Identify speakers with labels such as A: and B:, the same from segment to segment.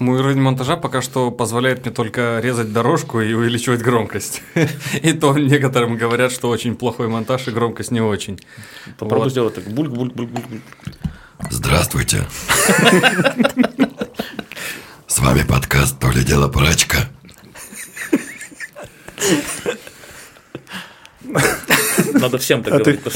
A: Мой уровень монтажа пока что позволяет мне только резать дорожку и увеличивать громкость. И то некоторым говорят, что очень плохой монтаж и громкость не очень.
B: Попробуй вот. сделать так. Бульк, бульк, бульк, бульк.
C: Здравствуйте. С вами подкаст «То ли дело прачка».
B: Надо всем так
D: а
B: говорить.
D: А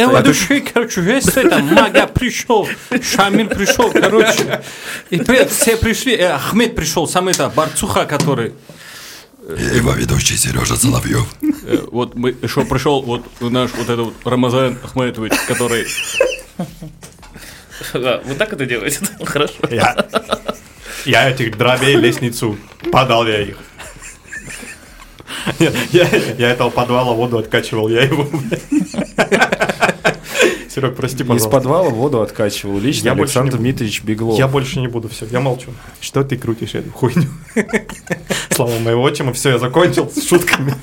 D: ты... короче, весь это мага пришел, Шамиль пришел, короче. И все пришли, э, Ахмед пришел, сам это, Барцуха, который...
C: И его ведущий Сережа Соловьев.
A: Э, вот мы еще пришел вот наш вот этот вот Рамазан Ахмедович, который...
B: Вот так это делаете? Хорошо.
D: Я, я этих дробей лестницу подал я их. Я, я этого подвала воду откачивал, я его... Серег, прости, пожалуйста.
E: Из подвала воду откачивал лично я Александр Дмитриевич Беглов.
D: Я больше не буду, все, я молчу. Что ты крутишь эту хуйню? Слава моего отчима, все, я закончил с шутками.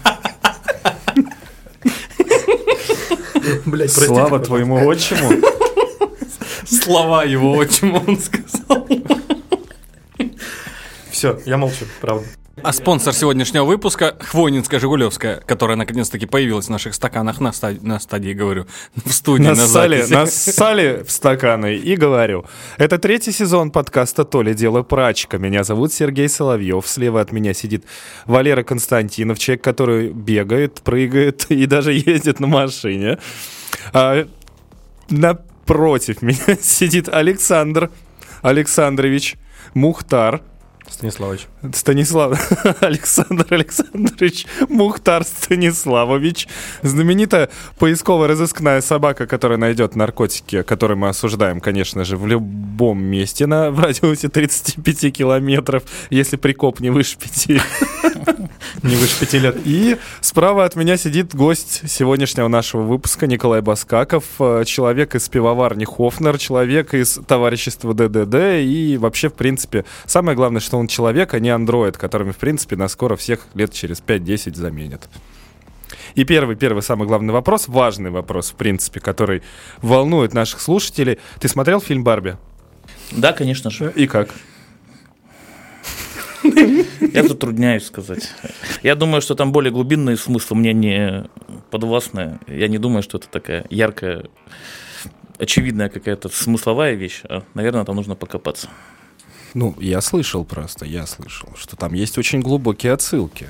E: Блять, Слава твоему отчиму.
A: Слова его отчиму он сказал.
D: Все, я молчу, правда.
A: А спонсор сегодняшнего выпуска – Хвойнинская Жигулевская, которая наконец-таки появилась в наших стаканах на стадии, на стадии говорю, в студии
E: нассали,
A: на записи.
E: Нассали в стаканы и говорю. Это третий сезон подкаста «То ли дело прачка». Меня зовут Сергей Соловьев. Слева от меня сидит Валера Константинов, человек, который бегает, прыгает и даже ездит на машине. А, напротив меня сидит Александр Александрович Мухтар –
D: Станиславович.
E: Станислав Александр Александрович Мухтар Станиславович. Знаменитая поисково-розыскная собака, которая найдет наркотики, которые мы осуждаем, конечно же, в любом месте на в радиусе 35 километров, если прикоп не выше 5.
D: Не выше 5 лет.
E: И справа от меня сидит гость сегодняшнего нашего выпуска Николай Баскаков, э, человек из пивоварни Хофнер, человек из товарищества ДДД и вообще, в принципе, самое главное, что он человек, а не андроид, которыми, в принципе, нас скоро всех лет через 5-10 заменят. И первый, первый самый главный вопрос, важный вопрос, в принципе, который волнует наших слушателей. Ты смотрел фильм «Барби»?
B: Да, конечно же.
E: И как?
B: Я затрудняюсь сказать. Я думаю, что там более глубинный смысл мне не подвластный. Я не думаю, что это такая яркая, очевидная какая-то смысловая вещь. А, наверное, там нужно покопаться.
E: Ну, я слышал просто, я слышал, что там есть очень глубокие отсылки.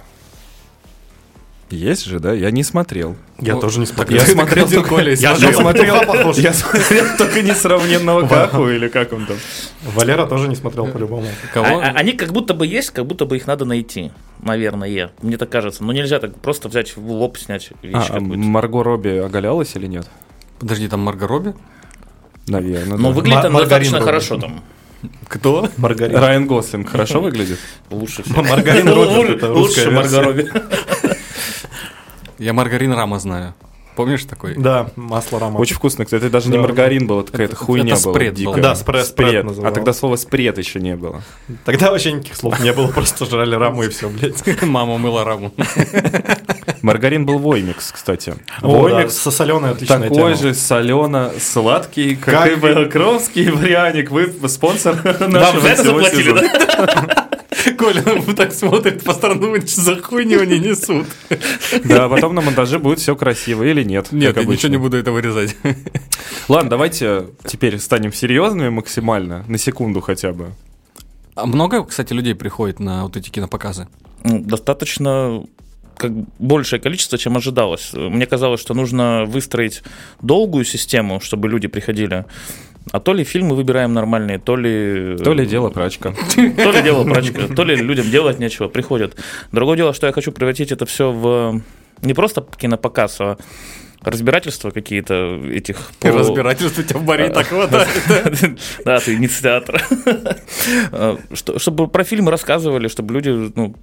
E: Есть же, да? Я не смотрел.
D: Я ну, тоже не смотрел.
E: Я смотрел только... Я смотрел, я смотрел только несравненного Каху, или как он там.
D: Валера тоже не смотрел по-любому.
B: Кого? А, а, они как будто бы есть, как будто бы их надо найти. Наверное, мне так кажется. Но нельзя так просто взять в лоб снять
E: вещь а, Марго Робби оголялась или нет?
A: Подожди, там Марго Робби?
E: Наверное.
B: Ну, выглядит она достаточно хорошо там.
E: Кто?
D: Маргарин.
E: Райан Гослинг хорошо выглядит?
B: Лучше всего.
D: Маргарин Робби, это
B: Лучше Марго Робби.
A: Я маргарин Рама знаю. Помнишь такой?
D: Да, масло рама.
E: Очень вкусно, кстати. Это даже да. не маргарин был, это какая-то хуйня
A: это
E: была.
A: Спред был.
D: Да, спред, спред,
E: спред А тогда слова спред еще не было.
D: Тогда вообще никаких слов не было, просто жрали раму и все, блядь.
A: Мама мыла раму.
E: Маргарин был Воймикс, кстати.
D: Воймикс со соленой отличная
E: Такой же солено-сладкий, как, и Белокровский варианик. Вы спонсор нашего всего сезона.
A: Коля так смотрит по сторонам, что за хуйню они несут.
E: Да, потом на монтаже будет все красиво или нет.
A: Нет, я ничего не буду это вырезать.
E: Ладно, давайте теперь станем серьезными максимально, на секунду хотя бы.
A: А много, кстати, людей приходит на вот эти кинопоказы?
B: Ну, достаточно как большее количество, чем ожидалось. Мне казалось, что нужно выстроить долгую систему, чтобы люди приходили. А то ли фильмы выбираем нормальные, то ли...
E: То ли дело прачка.
B: То ли дело прачка, то ли людям делать нечего, приходят. Другое дело, что я хочу превратить это все в не просто кинопоказ, а разбирательства какие-то этих...
A: По... Разбирательства тебя в баре так хватает.
B: Да, ты инициатор. Чтобы про фильмы рассказывали, чтобы люди ну,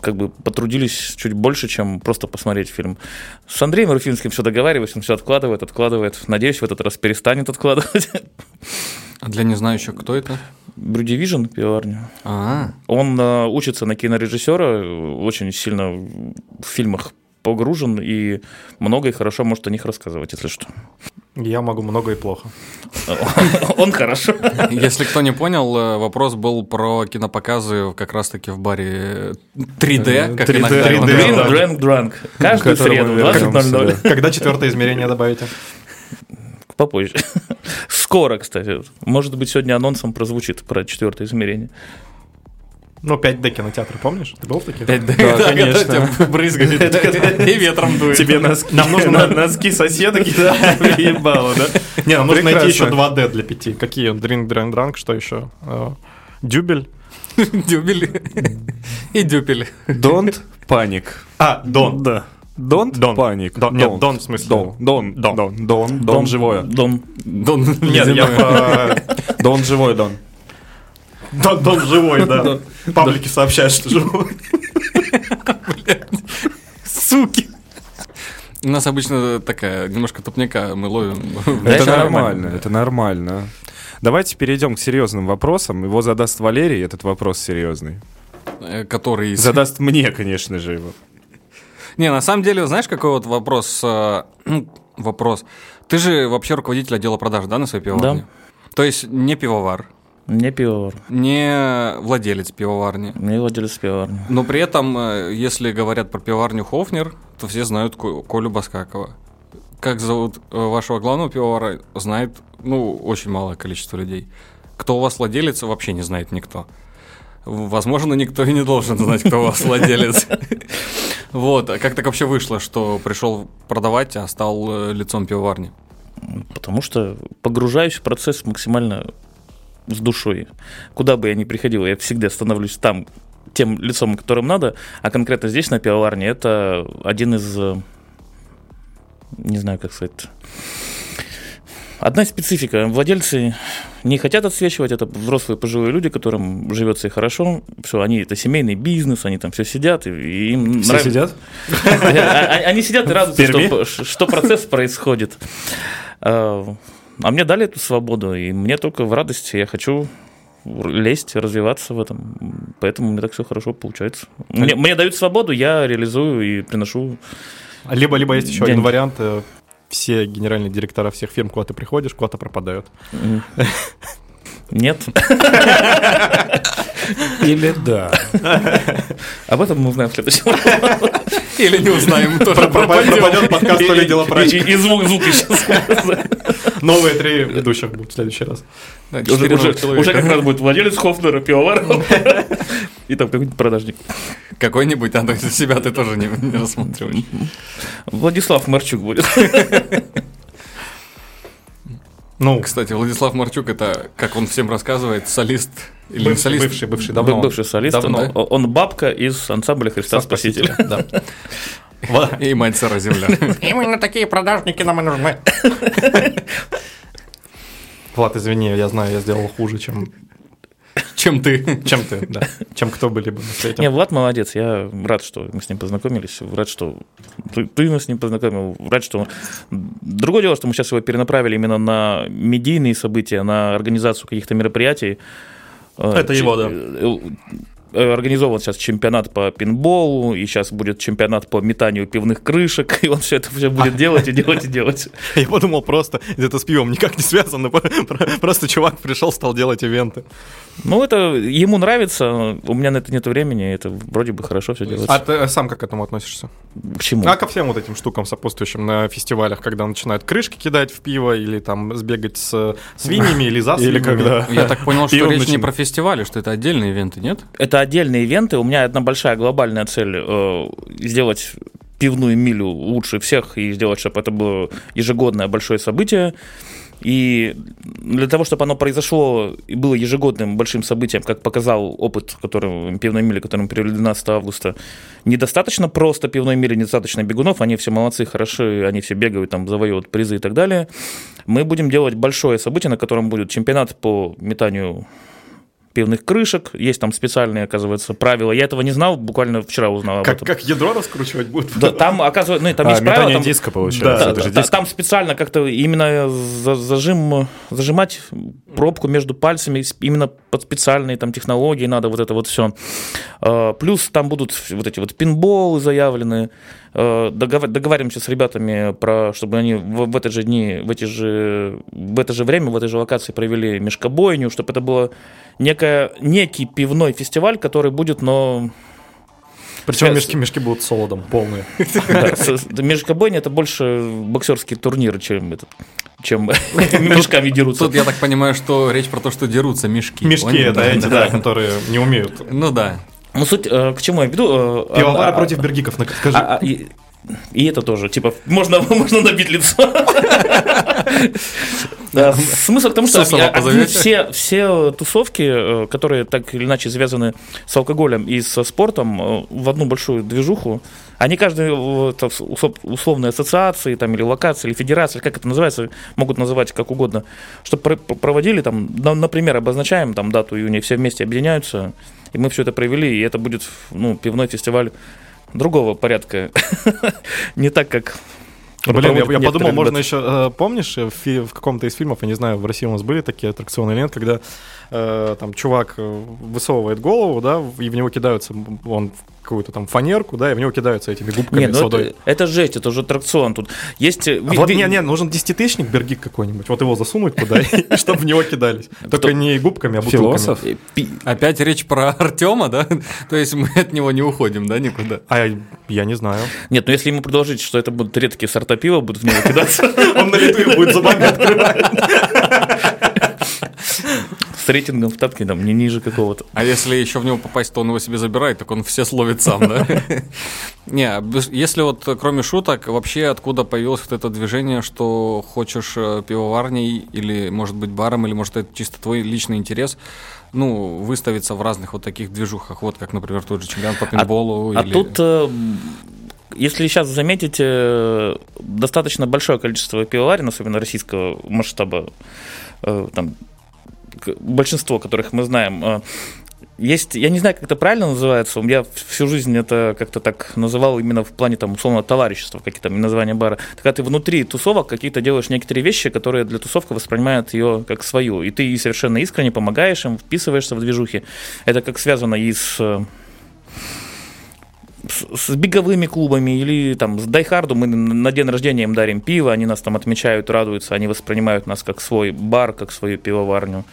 B: как бы потрудились чуть больше, чем просто посмотреть фильм. С Андреем Руфинским все договариваюсь, он все откладывает, откладывает. Надеюсь, в этот раз перестанет откладывать.
A: А для незнающих, кто это?
B: Brew Division, пивоварня.
A: А-а-а.
B: Он э, учится на кинорежиссера, очень сильно в фильмах погружен и много и хорошо может о них рассказывать, если что.
F: Я могу много и плохо.
B: Он хорошо.
A: Если кто не понял, э, вопрос был про кинопоказы как раз-таки в баре 3D, как
E: 3D,
A: иногда его
F: 3D,
B: Drink,
A: называют.
B: drink, drunk. Каждую среду в
E: вернемся,
B: 20.00.
F: Когда четвертое измерение добавите?
B: Попозже. Скоро, кстати. Может быть, сегодня анонсом прозвучит про четвертое измерение.
F: Ну, 5D кинотеатры, помнишь? Ты был в таких?
A: 5D,
E: Да,
A: да,
E: конечно.
A: брызгает и ветром дует.
E: Тебе носки,
F: Нам нужно
E: носки соседа кидали, ебало, да?
F: Не, нам нужно найти еще
E: Прекрасно.
F: 2D для пяти. Какие? Дринг, дринг, дранг, что еще? Э, Дюбель.
A: Дюбели. И дюпели.
E: Don't panic.
F: А, Дон.
E: Да. Don't
F: Дон.
E: panic.
F: Дон. Нет,
E: Don't.
F: В смысле.
E: Дон. Дон.
F: Дон.
E: Дон. Дон. Дон живое.
B: Дон.
A: Дон
F: Нет, я про...
E: Дон живой, Дон.
F: Дон, живой, да. Паблики сообщают, что живой.
A: Суки. У нас обычно такая, немножко тупняка мы ловим.
B: Да,
E: Это нормально, это нормально. Давайте перейдем к серьезным вопросам. Его задаст Валерий, этот вопрос серьезный.
A: Э, Который...
E: Задаст мне, конечно же, его.
A: Не, на самом деле, знаешь, какой вот вопрос? э, ну, Вопрос. Ты же вообще руководитель отдела продаж, да, на своей пивоварне? То есть не пивовар,
B: Не пивовар.
A: не владелец пивоварни.
B: Не владелец пивоварни.
A: Но при этом, э, если говорят про пивоварню Хофнер, то все знают Ко- Колю Баскакова. Как зовут э, вашего главного пивовара, знает, ну, очень малое количество людей. Кто у вас владелец, вообще не знает никто. Возможно, никто и не должен знать, кто у вас владелец. Вот, а как так вообще вышло, что пришел продавать, а стал э, лицом пивоварни?
B: Потому что погружаюсь в процесс максимально с душой. Куда бы я ни приходил, я всегда становлюсь там тем лицом, которым надо, а конкретно здесь, на пивоварне, это один из, э, не знаю, как сказать, одна специфика. Владельцы не хотят отсвечивать, это взрослые пожилые люди, которым живется и хорошо. Все, они это семейный бизнес, они там все сидят, и, и им
E: Все
B: нрав-
E: сидят?
B: А- Они сидят и радуются, что, что процесс происходит. А мне дали эту свободу, и мне только в радости. Я хочу лезть, развиваться в этом. Поэтому у меня так все хорошо получается. Мне, мне дают свободу, я реализую и приношу.
F: Либо, либо есть еще один
B: Деньги.
F: вариант. э, Все генеральные директора всех фирм, куда ты приходишь, куда-то пропадают.
B: Нет.
E: Или да.
B: Об этом мы узнаем в следующем.
A: Или не узнаем, тоже
F: Пропадет подкаст «То ли дело
B: И,
F: прачка».
B: и звук, звук еще.
F: Новые три ведущих будут в следующий раз.
B: Уже, как раз будет владелец Хофнера, пивовар. И там какой-нибудь продажник.
A: Какой-нибудь, а то себя ты тоже не, не рассматриваешь.
B: Владислав Марчук будет.
F: Ну,
A: Кстати, Владислав Марчук это, как он всем рассказывает, солист или
F: бывший,
A: солист.
F: бывший, бывший, давно.
B: Бывший солист.
A: Давно,
B: он-
A: да?
B: Он бабка из ансамбля Христа Спасителя.
F: Да. Ва-
A: И мать сыра земля.
D: Именно такие продажники нам и нужны.
F: Влад, извини, я знаю, я сделал хуже, чем,
A: Чем ты?
F: чем ты, да. Чем кто были бы на свете.
B: Не, Влад молодец, я рад, что мы с ним познакомились, рад, что ты, ты нас с ним познакомил, рад, что... Другое дело, что мы сейчас его перенаправили именно на медийные события, на организацию каких-то мероприятий. Э,
F: Это его, да.
B: Э, Организован сейчас чемпионат по пинболу, и сейчас будет чемпионат по метанию пивных крышек, и он все это все будет делать и делать и делать.
F: Я подумал просто, это с пивом никак не связано, про- просто чувак пришел, стал делать ивенты.
B: Ну, это ему нравится, у меня на это нет времени, это вроде бы хорошо все делается.
F: А ты сам как к этому относишься?
B: К чему?
F: А ко всем вот этим штукам сопутствующим на фестивалях, когда начинают крышки кидать в пиво или там сбегать с свиньями или за
E: Или
F: свиньями.
E: когда...
A: Я так понял, что речь не про фестивали, что это отдельные ивенты, нет?
B: Это отдельные ивенты. У меня одна большая глобальная цель э, сделать пивную милю лучше всех и сделать, чтобы это было ежегодное большое событие. И для того, чтобы оно произошло и было ежегодным большим событием, как показал опыт который, пивной мили, который мы привели 12 августа, недостаточно просто пивной мили, недостаточно бегунов, они все молодцы, хороши, они все бегают, там, завоевывают призы и так далее. Мы будем делать большое событие, на котором будет чемпионат по метанию пивных крышек. Есть там специальные, оказывается, правила. Я этого не знал, буквально вчера узнал об
F: Как,
B: этом.
F: как ядро раскручивать будет?
B: Да, там, оказывается, ну, там
E: А,
B: есть правила. Там,
E: диска, получается.
B: да,
E: Это же
B: да,
E: диск.
B: там специально как-то именно за- зажим, зажимать пробку между пальцами именно под специальные там технологии надо вот это вот все. Плюс там будут вот эти вот пинболы заявлены. Э, Договар- договариваемся с ребятами про, чтобы они в, в, этот же дни, в, эти же, в это же время, в этой же локации провели мешкобойню, чтобы это было некое, некий пивной фестиваль, который будет, но
F: Причем
B: Сейчас-
F: мешки, мешки будут солодом полные.
B: Да, Межкобойня это больше боксерские турниры, чем этот, чем мешками дерутся.
A: Тут я так понимаю, что речь про то, что дерутся мешки.
F: Мешки это эти, да, которые не умеют.
A: Ну да.
B: Ну, суть, э, к чему я веду? э,
F: Пивовары
B: а-
F: против бергиков, скажи.
B: а- а- и, и это тоже, типа, можно, можно набить лицо. Да, Смысл в том, что все, все тусовки, э, которые так или иначе связаны с алкоголем и со спортом, в одну большую движуху, они усо- условные ассоциации там, или локации, или федерации, как это называется, могут называть как угодно, чтобы проводили там, на- например, обозначаем там дату июня, все вместе объединяются, и мы все это провели, и это будет ну, пивной фестиваль другого порядка. Не так, как
F: Блин, я, я подумал, можно еще, э, помнишь, э, в, в каком-то из фильмов, я не знаю, в России у нас были такие аттракционы или нет, когда э, там чувак э, высовывает голову, да, и в него кидаются, он в какую-то там фанерку, да, и в него кидаются этими губками
B: Нет,
F: с
B: ну
F: водой.
B: это, это жесть, это уже аттракцион. Тут есть... э,
F: А
B: ви-
F: вот,
B: ви-
F: не, не, нужен десятитысячник бергик какой-нибудь, вот его засунуть туда, чтобы в него кидались. Только не губками, а бутылками.
E: Философ?
B: э,
A: Опять речь про Артема, да? То есть мы от него не уходим, да, никуда?
F: А я, я не знаю.
B: Нет, ну если ему предложить, что это будут редкие сорта пива, будут в него кидаться
F: Он на лету их будет зубами открывать.
B: С рейтингом в тапке, там, не ниже какого-то.
A: А если еще в него попасть, то он его себе забирает, так он все словит сам, да? Не, если вот кроме шуток, вообще откуда появилось вот это движение, что хочешь э, пивоварней или, может быть, баром, или, может, это чисто твой личный интерес, ну, выставиться в разных вот таких движухах, вот как, например, тот же чемпионат по пейнтболу.
B: А
A: или-
B: тут, э, если сейчас заметите, э, достаточно большое количество пивоварен, особенно российского масштаба, там, большинство которых мы знаем, э, есть, я не знаю, как это правильно называется, я всю жизнь это как-то так называл именно в плане там условно товарищества, какие-то названия бара. Когда ты внутри тусовок какие-то делаешь некоторые вещи, которые для тусовка воспринимают ее как свою, и ты совершенно искренне помогаешь им, вписываешься в движухи. Это как связано и с э, с, с беговыми клубами или там с Дайхарду мы на день рождения им дарим пиво, они нас там отмечают, радуются, они воспринимают нас как свой бар, как свою пивоварню.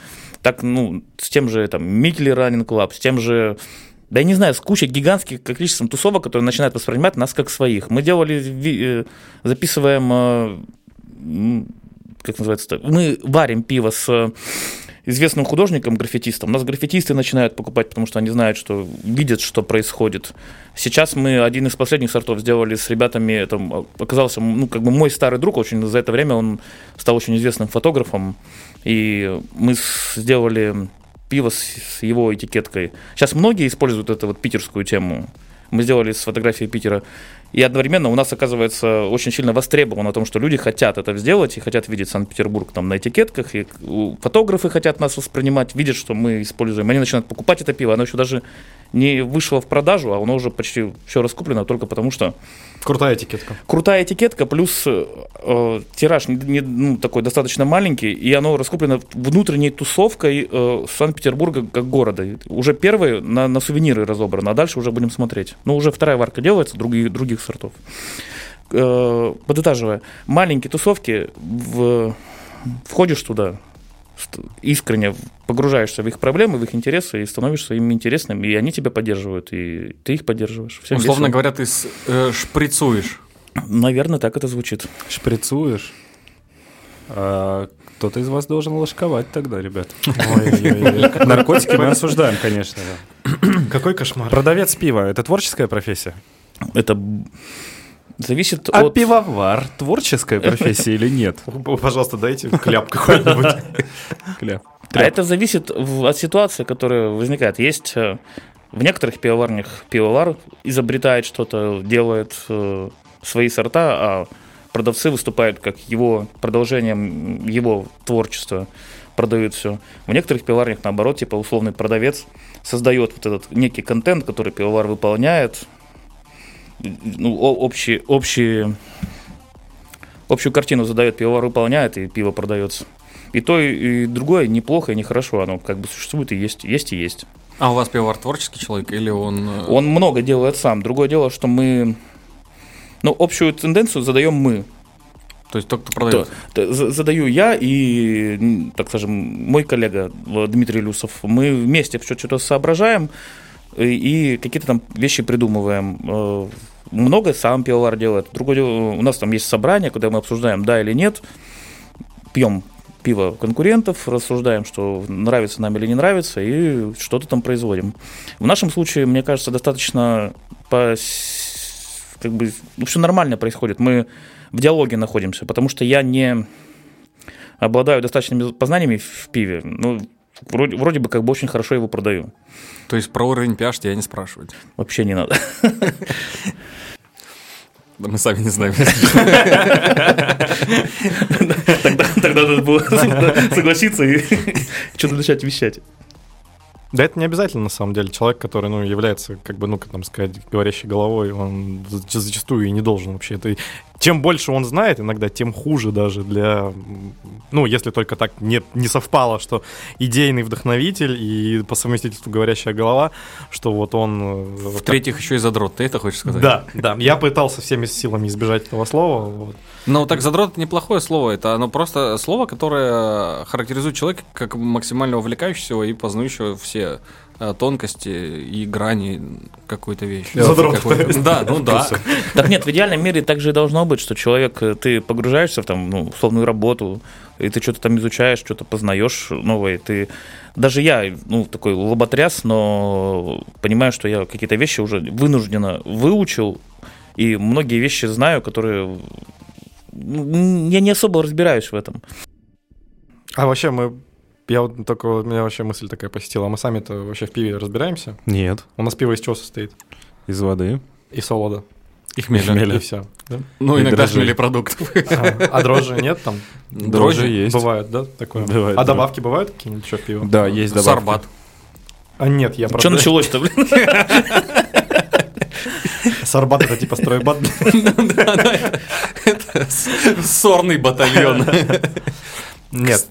B: Так, ну, с тем же там Mikkeller Running Club, с тем же да я не знаю, с кучей гигантских количеством тусовок, которые начинают воспринимать нас как своих. Мы делали, э, записываем, э, как называется, мы варим пиво с известным художником, граффитистом. У нас граффитисты начинают покупать, потому что они знают, что видят, что происходит. Сейчас мы один из последних сортов сделали с ребятами. Там оказался, ну, как бы мой старый друг, очень за это время он стал очень известным фотографом. И мы сделали пиво с, с его этикеткой. Сейчас многие используют эту вот питерскую тему. Мы сделали с фотографией Питера. И одновременно у нас оказывается очень сильно востребовано о том, что люди хотят это сделать и хотят видеть Санкт-Петербург там на этикетках, и у- фотографы хотят нас воспринимать, видят, что мы используем. Они начинают покупать это пиво, оно еще даже не вышло в продажу, а оно уже почти все раскуплено только потому, что
F: Крутая этикетка.
B: крутая этикетка, плюс э, тираж не, не- ну, такой достаточно маленький, и оно раскуплено внутренней тусовкой э, Санкт-Петербурга как города. Уже первые на, на сувениры разобрано, а дальше уже будем смотреть. Ну, уже вторая варка делается, других, других сортов. Э, подытаживая, маленькие тусовки, в, входишь туда, искренне погружаешься в их проблемы, в их интересы и становишься им интересным, и они тебя поддерживают, и ты их поддерживаешь. Всем
A: Условно
B: весело.
A: говоря, ты с- э, шприцуешь.
B: Наверное, так это звучит.
E: Шприцуешь. А кто-то из вас должен ложковать тогда, ребят. Наркотики мы осуждаем, конечно.
F: Какой кошмар.
E: Продавец пива — это творческая профессия?
B: Это зависит
E: А
B: от...
E: пивовар — творческая профессия или нет?
F: Пожалуйста, дайте кляп какой-нибудь.
E: Кляп.
B: А это зависит от ситуации, которая возникает. Есть э, в некоторых пивоварнях пивовар изобретает что-то, делает э, свои сорта, а продавцы выступают как его продолжением его творчества, продают все. В некоторых пивоварнях, наоборот, типа условный продавец создает вот этот некий контент, который пивовар выполняет, ну, общий, общий, общую картину задает, пивовар выполняет, и пиво продается. И то, и другое неплохо и нехорошо. Оно как бы существует и есть, есть и есть.
A: А у вас пивовар творческий человек или он... э,
B: Он много делает сам. Другое дело, что мы... Ну, общую тенденцию задаем мы.
A: То есть тот, кто
B: То-
A: продает?
B: то за- задаю я и, так скажем, мой коллега Дмитрий Люсов. Мы вместе что-то соображаем и, и какие-то там вещи придумываем. Э, Многое сам пивовар делает. Другое у нас там есть собрание, куда мы обсуждаем, да или нет. Пьем пиво конкурентов, рассуждаем, что нравится нам или не нравится, и что-то там производим. В нашем случае, мне кажется, достаточно по как бы, ну, все нормально происходит. Мы в диалоге находимся, потому что я не обладаю достаточными познаниями в пиве. Ну, вроде, вроде бы как бы очень хорошо его продаю.
A: То есть про уровень pH тебя не спрашивать.
B: Вообще не надо.
A: Мы сами не знаем.
B: Тогда, тогда надо было согласиться и что-то начать вещать.
F: Да это не обязательно, на самом деле. Человек, который, ну, является, как бы, ну, как там сказать, говорящей головой, он за- зачастую и не должен вообще. Это... Чем больше он знает иногда, тем хуже даже для... Ну, если только так не, не совпало, что идейный вдохновитель и по совместительству говорящая голова, что вот он... э, как-
A: В-третьих, еще и задрот. Ты это хочешь сказать?
F: Да, да. Я пытался всеми силами избежать этого слова. вот.
A: Ну, так задрот это неплохое слово. Это оно просто слово, которое характеризует человека как максимально увлекающегося и познающего все э, тонкости и грани какой-то вещи.
F: Задрот.
A: Какой-то- Да, ну да.
B: Так нет, в идеальном мире так же и должно быть, что человек, э, ты погружаешься в там, ну, условную работу, и ты что-то там изучаешь, что-то познаешь новое, ты... Даже я, ну, такой лоботряс, но понимаю, что я какие-то вещи уже вынужденно выучил, и многие вещи знаю, которые... Я не особо разбираюсь в этом.
F: А вообще мы... Я вот только... У меня вообще мысль такая посетила. А мы сами-то вообще в пиве разбираемся?
E: Нет,
F: У нас пиво из чего состоит?
E: из воды.
F: И солода.
A: И хмеля.
E: Хмеля.
F: И все.
A: Ну,
E: И
A: иногда
E: дрожжи.
A: продуктов.
F: А, а дрожжи нет там?
E: Дрожжи есть.
F: Бывает, да, такое?
E: Бывает,
F: а
E: да.
F: добавки бывают какие-нибудь еще в пиво?
E: Да, есть добавки.
A: Сарбат.
F: А нет, я
B: Что
F: просто...
B: началось-то, блин?
F: Сарбат это типа стройбат.
A: Сорный батальон.
F: Нет.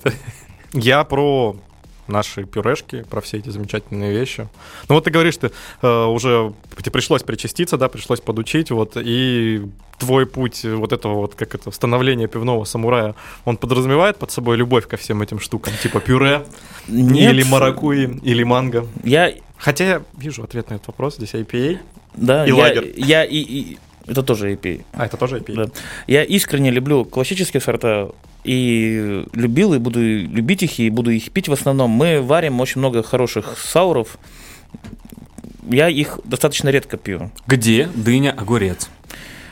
F: Я про наши пюрешки, про все эти замечательные вещи. Ну вот ты говоришь, ты э, уже тебе пришлось причаститься, да, пришлось подучить, вот, и твой путь вот этого вот, как это, становления пивного самурая, он подразумевает под собой любовь ко всем этим штукам, типа пюре,
B: Нет.
F: или маракуи, или манго.
B: Я,
F: Хотя я вижу ответ на этот вопрос, здесь IPA.
B: Да,
F: И
B: я,
F: лагерь.
B: я и, и- это тоже EP.
F: А, это тоже IPA?
B: Да. Я искренне люблю классические сорта и любил, и буду любить их, и буду их пить в основном. Мы варим очень много хороших сауров. Я их достаточно редко пью.
A: Где дыня, огурец?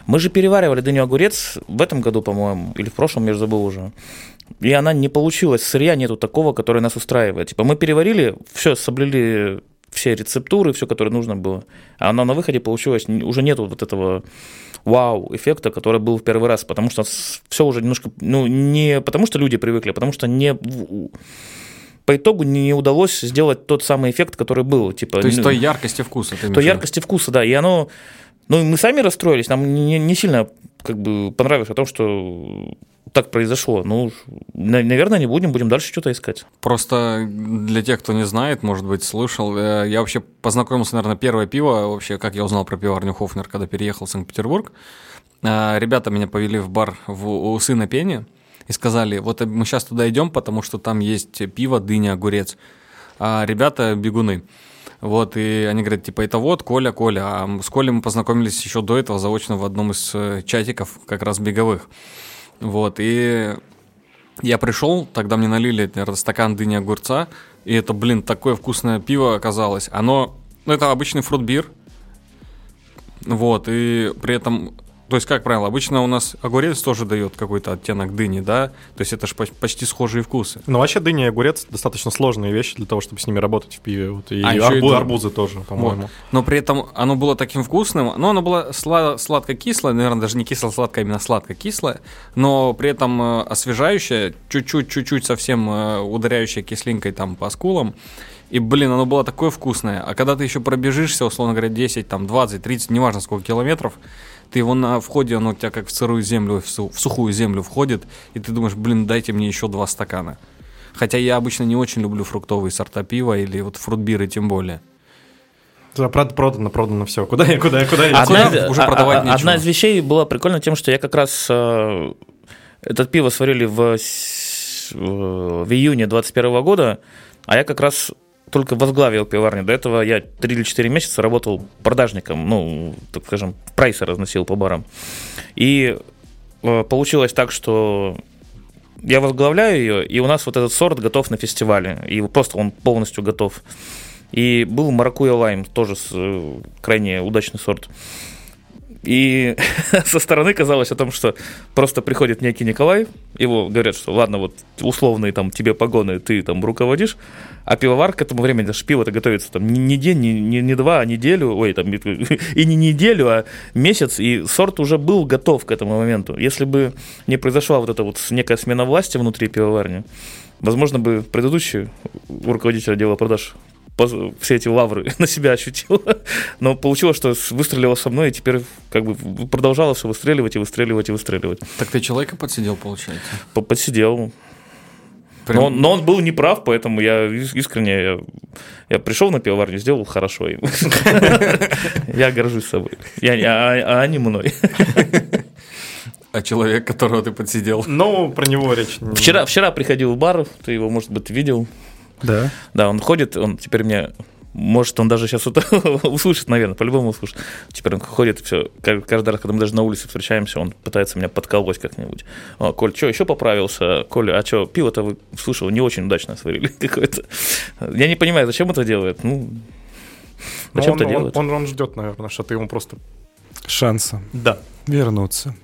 B: Мы же переваривали дыню огурец в этом году, по-моему, или в прошлом, я же забыл уже. И она не получилась, сырья нету такого, который нас устраивает. Типа мы переварили, все, соблюли все рецептуры, все, которое нужно было. А она на выходе получилась, н- уже нету вот этого вау-эффекта, который был в первый раз, потому что все уже немножко, ну, не потому что люди привыкли, а потому что не по итогу не удалось сделать тот самый эффект, который был. Типа,
A: То есть
B: ну,
A: той яркости вкуса. ты имеешь в
B: то
A: виду?
B: яркости вкуса, да, и оно, ну, мы сами расстроились, нам не, не сильно как бы понравилось о том, что так произошло. Ну, на- наверное, не будем, будем дальше что-то искать.
A: Просто для тех, кто не знает, может быть, слышал, э, я вообще познакомился, наверное, первое пиво, вообще, как я узнал про пиварню Хофнер, когда переехал в Санкт-Петербург. Э, Ребята меня повели в бар в, у сына Пени и сказали, вот мы сейчас туда идем, потому что там есть пиво, дыня, огурец. А ребята бегуны. Вот, и они говорят, типа, это вот Коля, Коля. А с Колей мы познакомились еще до этого заочно в одном из э, чатиков, как раз беговых. Вот, и я пришел, тогда мне налили, наверное, стакан дыни огурца, и это, блин, такое вкусное пиво оказалось. Оно, ну, это обычный фрутбир, вот, и при этом, то есть, как правило, обычно у нас огурец тоже дает какой-то оттенок дыни, да, то есть это же почти схожие вкусы.
F: Ну, вообще дыня и огурец достаточно сложные вещи для того, чтобы с ними работать в пиве. Вот, и
A: А, ещё и
F: арбузы тоже, по-моему.
A: Вот. Но при этом оно было таким вкусным, но оно было сла- сладко-кислое, наверное, даже не кисло-сладкое, а именно сладко-кислое, но при этом э, освежающее, чуть-чуть, чуть-чуть совсем э, ударяющее кислинкой там по скулам. И, блин, оно было такое вкусное. А когда ты еще пробежишься, условно говоря, 10, там, 20, 30, неважно сколько километров, ты его на входе, оно у тебя как в сырую землю, в су- в сухую землю входит, и ты думаешь, блин, дайте мне еще два стакана. Хотя я обычно не очень люблю фруктовые сорта пива или вот фрутбиры тем более.
F: Да, правда, продано, продано все. Куда я, куда я, куда я?
B: Одна,
A: Куда уже
B: а-
A: продавать
B: а-
A: нечего.
B: одна из вещей была прикольна тем, что я как раз э, этот пиво сварили в, с- в июне 21 года, а я как раз только возглавил пиварню. До этого я 3 или 4 месяца работал продажником, ну, так скажем, прайсы разносил по барам. И э, получилось так, что я возглавляю ее, и у нас вот этот сорт готов на фестивале. И просто он полностью готов. И был маракуя лайм, тоже э, крайне удачный сорт. И со стороны казалось о том, что просто приходит некий Николай, его говорят, что ладно, вот условные там тебе погоны, ты там руководишь, а пивовар к этому времени, даже пиво-то готовится там не, не день, не, не, не два, а неделю, ой, там и не неделю, а месяц, и сорт уже был готов к этому моменту. Если бы не произошла вот эта вот некая смена власти внутри пивоварни, возможно бы предыдущий руководитель отдела продаж все эти лавры на себя ощутил. Но получилось, что выстрелило со мной, и теперь как бы продолжало все выстреливать и выстреливать и выстреливать.
A: Так ты человека подсидел, получается?
B: По- Подсидел.
A: Прям-
B: Но, он- но он был неправ, поэтому я ис- искренне я, я пришел на пивоварню, сделал хорошо. Я горжусь собой. Я, не- а, а они мной.
A: А человек, которого ты подсидел?
F: Ну, про него речь. не-
B: Вчера, вчера приходил в бар, ты его, может быть, видел.
E: Да.
B: Да, он ходит, он теперь мне... Может, он даже сейчас услышит, наверное, по-любому услышит. Теперь он ходит, все, каждый раз, когда мы даже на улице встречаемся, он пытается меня подколоть как-нибудь. О, Коль, что, еще поправился? Коля, а что, пиво-то вы, слышал, не очень удачно сварили какое-то. Я не понимаю, зачем это делает? Ну, зачем
F: он,
B: это
F: он,
B: делает?
F: он, он ждет, наверное, что ты ему просто...
E: Шанса
F: Да.
E: вернуться.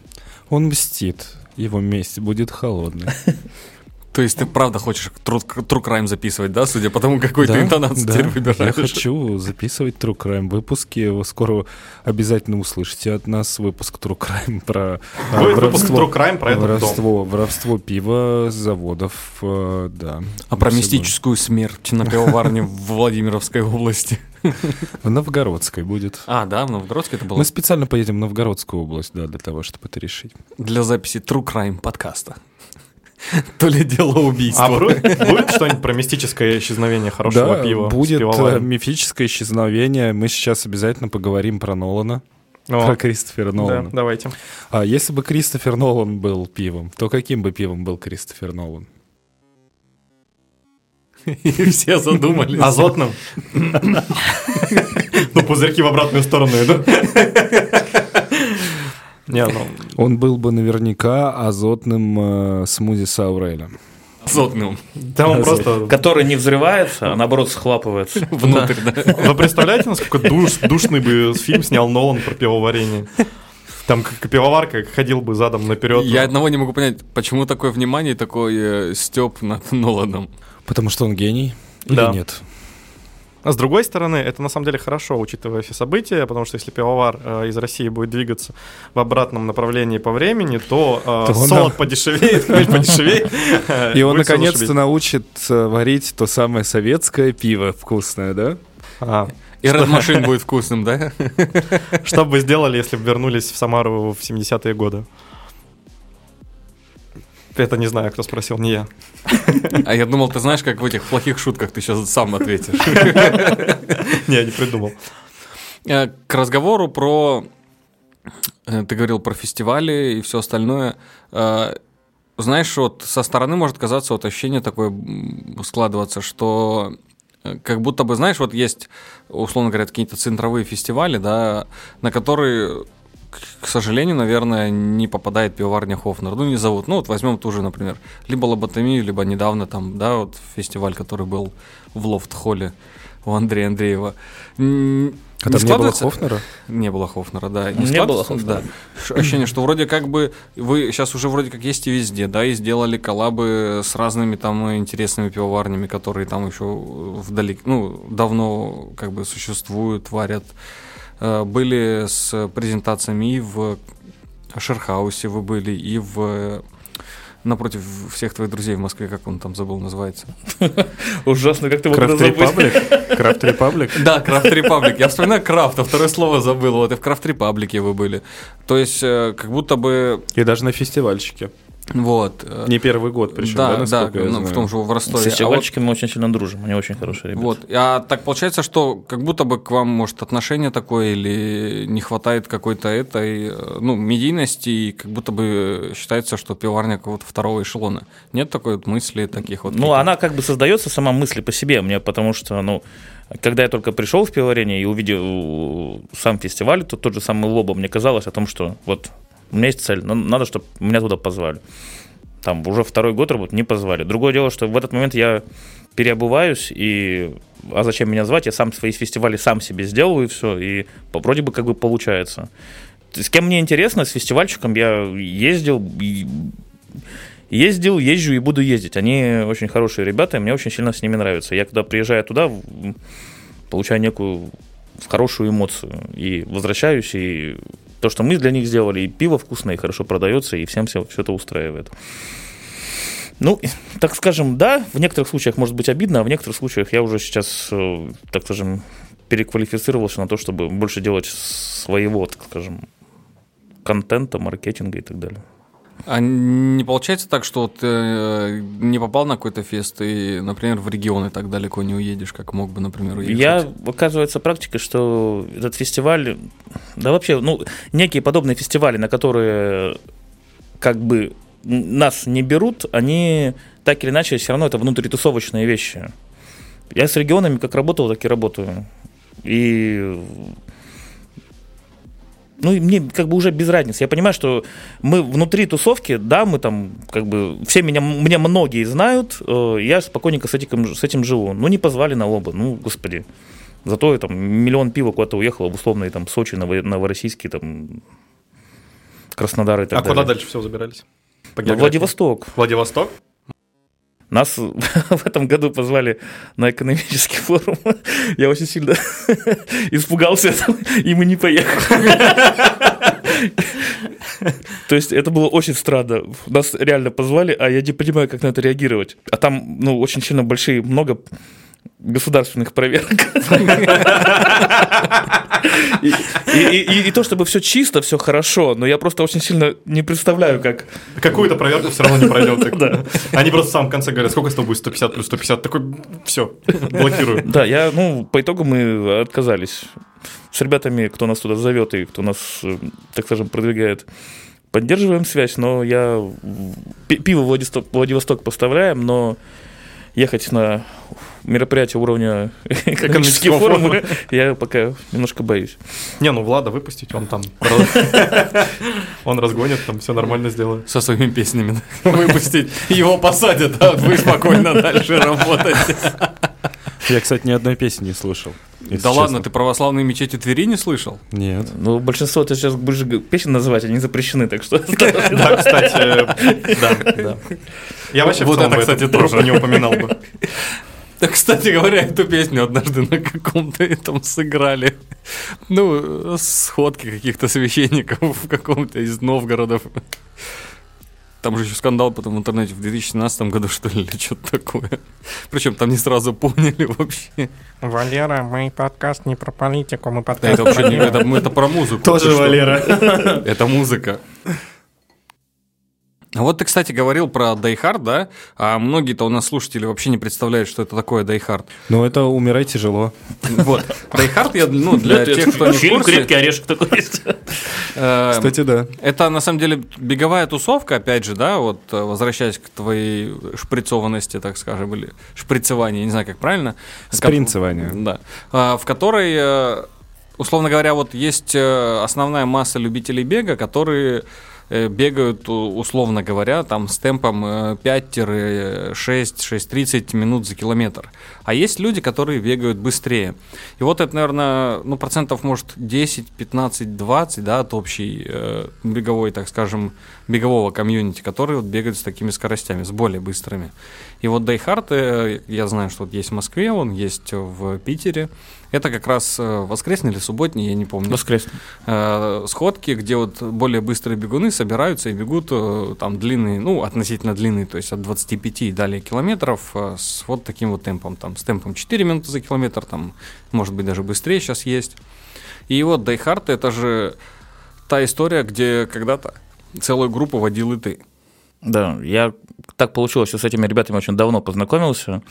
E: Он мстит. Его месть будет холодной.
A: То есть ты правда хочешь true, true crime записывать, да, судя по тому, ты
E: Да,
A: интонацию
E: да.
A: теперь
E: Я
A: выбираешь?
E: хочу записывать True Crime выпуски. Вы скоро обязательно услышите от нас выпуск True Crime про а,
F: Будет выпуск
E: воровство,
F: True Crime про этот дом.
E: воровство, воровство пива с заводов, э, да.
A: А про
E: Всё
A: мистическую смерть на пивоварне в Владимировской области.
E: В Новгородской будет.
A: А, да, в Новгородске это было
E: Мы специально поедем в Новгородскую область, да, для того, чтобы это решить.
A: для записи True Crime подкаста. То ли дело убийства.
F: А будет, что-нибудь про мистическое исчезновение хорошего
E: да,
F: пива?
E: будет э, мифическое исчезновение. Мы сейчас обязательно поговорим про Нолана.
F: О,
E: Про Кристофера
F: да,
E: Нолана.
F: давайте.
E: А если бы Кристофер Нолан был пивом, то каким бы пивом был Кристофер Нолан?
A: И все задумались.
F: Азотным? Ну, пузырьки в обратную сторону идут. Не, ну,
E: Он был бы наверняка азотным э, смузи Сауреля.
A: Азотным.
F: да он просто...
B: Который не взрывается, а наоборот схлапывается.
A: Внутрь, да.
F: Вы представляете, насколько душ, душный бы фильм снял Нолан про пивоварение? Там как пивовар как ходил бы задом наперед.
A: Я одного не могу понять, почему такое внимание и такой э, степ над Ноланом.
E: Потому что он гений или
F: Да.
E: нет?
F: А с другой стороны, это на самом деле хорошо, учитывая все события, потому что если пивовар э, из России будет двигаться в обратном направлении по времени, то, э,
E: То он
F: солод
E: нам-
F: подешевеет, хмель подешевеет.
E: И он наконец-то научит э, варить то самое советское пиво вкусное, да?
F: А,
A: И Red Machine будет вкусным, да?
F: Что бы сделали, если бы вернулись в Самару в 70-е годы? Это не знаю, кто спросил, не я.
A: А я думал, ты знаешь, как в этих плохих шутках ты сейчас сам ответишь.
F: Не, я не придумал.
A: Э, К разговору про... э, Ты говорил про фестивали и все остальное. Э, Знаешь, вот со стороны может казаться вот ощущение такое складываться, что как будто бы, знаешь, вот есть, условно говоря, какие-то центровые фестивали, да, на которые, к- сожалению, наверное, не попадает пивоварня Хофнер. Ну, не зовут. Ну, вот возьмем ту же, например, либо лоботомию, либо недавно там, да, вот фестиваль, который был в Лофт-холле у Андрея Андреева.
E: А там не было Хофнера?
A: не было Хофнера, да.
B: Не
A: складывается-
B: было Хофнера.
A: Да. Ощущение, что вроде как бы вы сейчас уже вроде как есть и везде, да, и сделали коллабы с разными там интересными пивоварнями, которые там еще вдали, ну, давно как бы существуют, варят. Э, Были с презентациями и в Шерхаусе вы были, и в напротив всех твоих друзей в Москве, как он там забыл, называется.
B: Ужасно, как ты мог это
E: Крафт
B: забыть.
E: Репаблик? Крафт Репаблик?
A: Да, Крафт Репаблик. Я вспоминаю Крафт, а второе слово забыл. Вот и в Крафт Репаблике вы были. То есть, э, как будто бы
E: И даже на фестивальчике.
A: Вот. э,
E: Не первый год, причем, да,
A: да, да, ну,
E: знаю.
A: в том же в
B: С
A: Ростове. А вот-
B: фестивальщиками мы очень сильно дружим, они очень хорошие ребята.
A: Вот. А так получается, что как будто бы к вам, может, отношение такое или не хватает какой-то этой, э, ну, медийности, и как будто бы считается, что пивоварня какого-то второго эшелона. Нет такой вот мысли таких вот?
B: Ну,
A: каких-то?
B: она как бы создается сама мысль по себе, мне, потому что, ну, когда я только пришел в пивоварение и увидел сам фестиваль, то тот же самый Лоба, мне казалось о том, что вот у меня есть цель, но надо, чтобы меня туда позвали. Там уже второй год работы не позвали. Другое дело, что в этот момент я переобуваюсь, и а зачем меня звать? Я сам свои фестивали сам себе сделаю, и все, и вроде бы как бы получается. С кем мне интересно, с фестивальщиком я ездил, ездил, езжу и буду ездить. Они очень хорошие ребята, и мне очень сильно с ними нравится. Я когда приезжаю туда, получаю некую хорошую эмоцию. И возвращаюсь, и то, что мы для них сделали, и пиво вкусное, и хорошо продается, и всем все, все это устраивает. Ну, так скажем, да, в некоторых случаях может быть обидно, а в некоторых случаях я уже сейчас, э, так скажем, переквалифицировался на то, чтобы больше делать своего, так скажем, контента, маркетинга и так далее.
A: А не получается так, что вот э, не попал на какой-то фест и, например, в регион и так далеко не уедешь, как мог бы, например, уехать?
B: Я, оказывается, практика, что этот фестиваль, да вообще, ну, некие подобные фестивали, на которые как бы нас не берут, они так или иначе все равно это внутритусовочные вещи. Я с регионами как работал, так и работаю. И ну, и мне как бы уже без разницы. Я понимаю, что мы внутри тусовки, да, мы там, как бы, все меня, меня многие знают, э, я спокойненько с этим, с этим живу. Ну, не позвали на оба, ну, господи. Зато там миллион пива куда-то уехало в условные там Сочи, Ново- Новороссийский, там Краснодар и так
F: А
B: далее.
F: куда дальше все забирались? По географии?
B: Владивосток.
F: Владивосток?
B: Нас в этом году позвали на экономический форум. Я очень сильно испугался этого, и мы не поехали. То есть это было очень странно. Нас реально позвали, а я не понимаю, как на это реагировать. А там, ну, очень сильно большие, много государственных проверок. И, и- и- и то, чтобы все чисто, все хорошо, но я просто очень сильно не представляю, как
F: Какую-то проверку все равно не пройдет. Они просто в самом конце говорят, сколько с тобой будет 150 плюс 150. Такой, все, блокирую.
B: Да, я, ну, по итогу мы отказались. С ребятами, кто нас туда зовет и кто нас, э, так скажем, продвигает, поддерживаем связь, но я пиво Владивосток поставляем, но ехать на мероприятие уровня экономических
F: Экономического
B: форумов я пока немножко боюсь.
F: Не, ну Влада выпустить, он там... Он разгонит, там все нормально сделает.
A: Со своими песнями выпустить. Его посадят, а вы спокойно дальше работаете.
E: Я, кстати, ни одной песни не слышал. если
A: Да ладно, ты православные мечети Твери не слышал?
E: Нет.
B: Ну, большинство ты сейчас будешь песен называть, они запрещены, так что...
F: Да, кстати, да, да. Я вообще
A: Вот это, кстати, тоже.
F: не упоминал бы.
A: Да, кстати говоря, эту песню однажды на каком-то этом сыграли. Ну, сходки каких-то священников в каком-то из Новгородов. Там же еще скандал потом в интернете в 2017 году, что ли, или что-то такое. Причем там не сразу поняли вообще.
G: Валера, мы подкаст не про политику, мы
A: Да
G: подкаст
A: это вообще не, это, мы- это про музыку.
E: Тоже? Валера.
A: Это музыка. Вот ты, кстати, говорил про Hard, да? А многие-то у нас слушатели вообще не представляют, что это такое Hard.
E: Ну, это умирать тяжело.
A: Вот. Hard, я, ну, для тех, кто не
B: Фильм «Крепкий орешек» такой есть.
A: э,
E: Кстати, да.
A: это на самом деле беговая тусовка, опять же, да, вот э, возвращаясь к твоей шприцованности, так скажем, или шприцевания, не знаю, как правильно.
E: Спринцевание.
A: Да. А, В которой, э, условно говоря, вот есть э, основная масса любителей бега, которые бегают, у- условно говоря, там с темпом э, 5-6-6.30 минут за километр. А есть люди, которые бегают быстрее. И вот это, наверное, ну, процентов, может, 10, 15, 20, да, от общей э, беговой, так скажем, бегового комьюнити, которые вот бегают с такими скоростями, с более быстрыми. И вот Hard, э, я знаю, что вот есть в Москве, он есть в Питере. Это как раз э, воскресный или субботний, я не помню.
B: Воскресный.
A: Э, сходки, где вот более быстрые бегуны собираются и бегут э, там длинные, ну, относительно длинные, то есть от 25 и далее километров э, с вот таким вот темпом, там, с темпом 4 минуты за километр, там, может быть, даже быстрее сейчас есть. И вот Hard это же та история, где когда-то целую группу водил и ты.
B: Да, я так получилось, что с этими ребятами очень давно познакомился,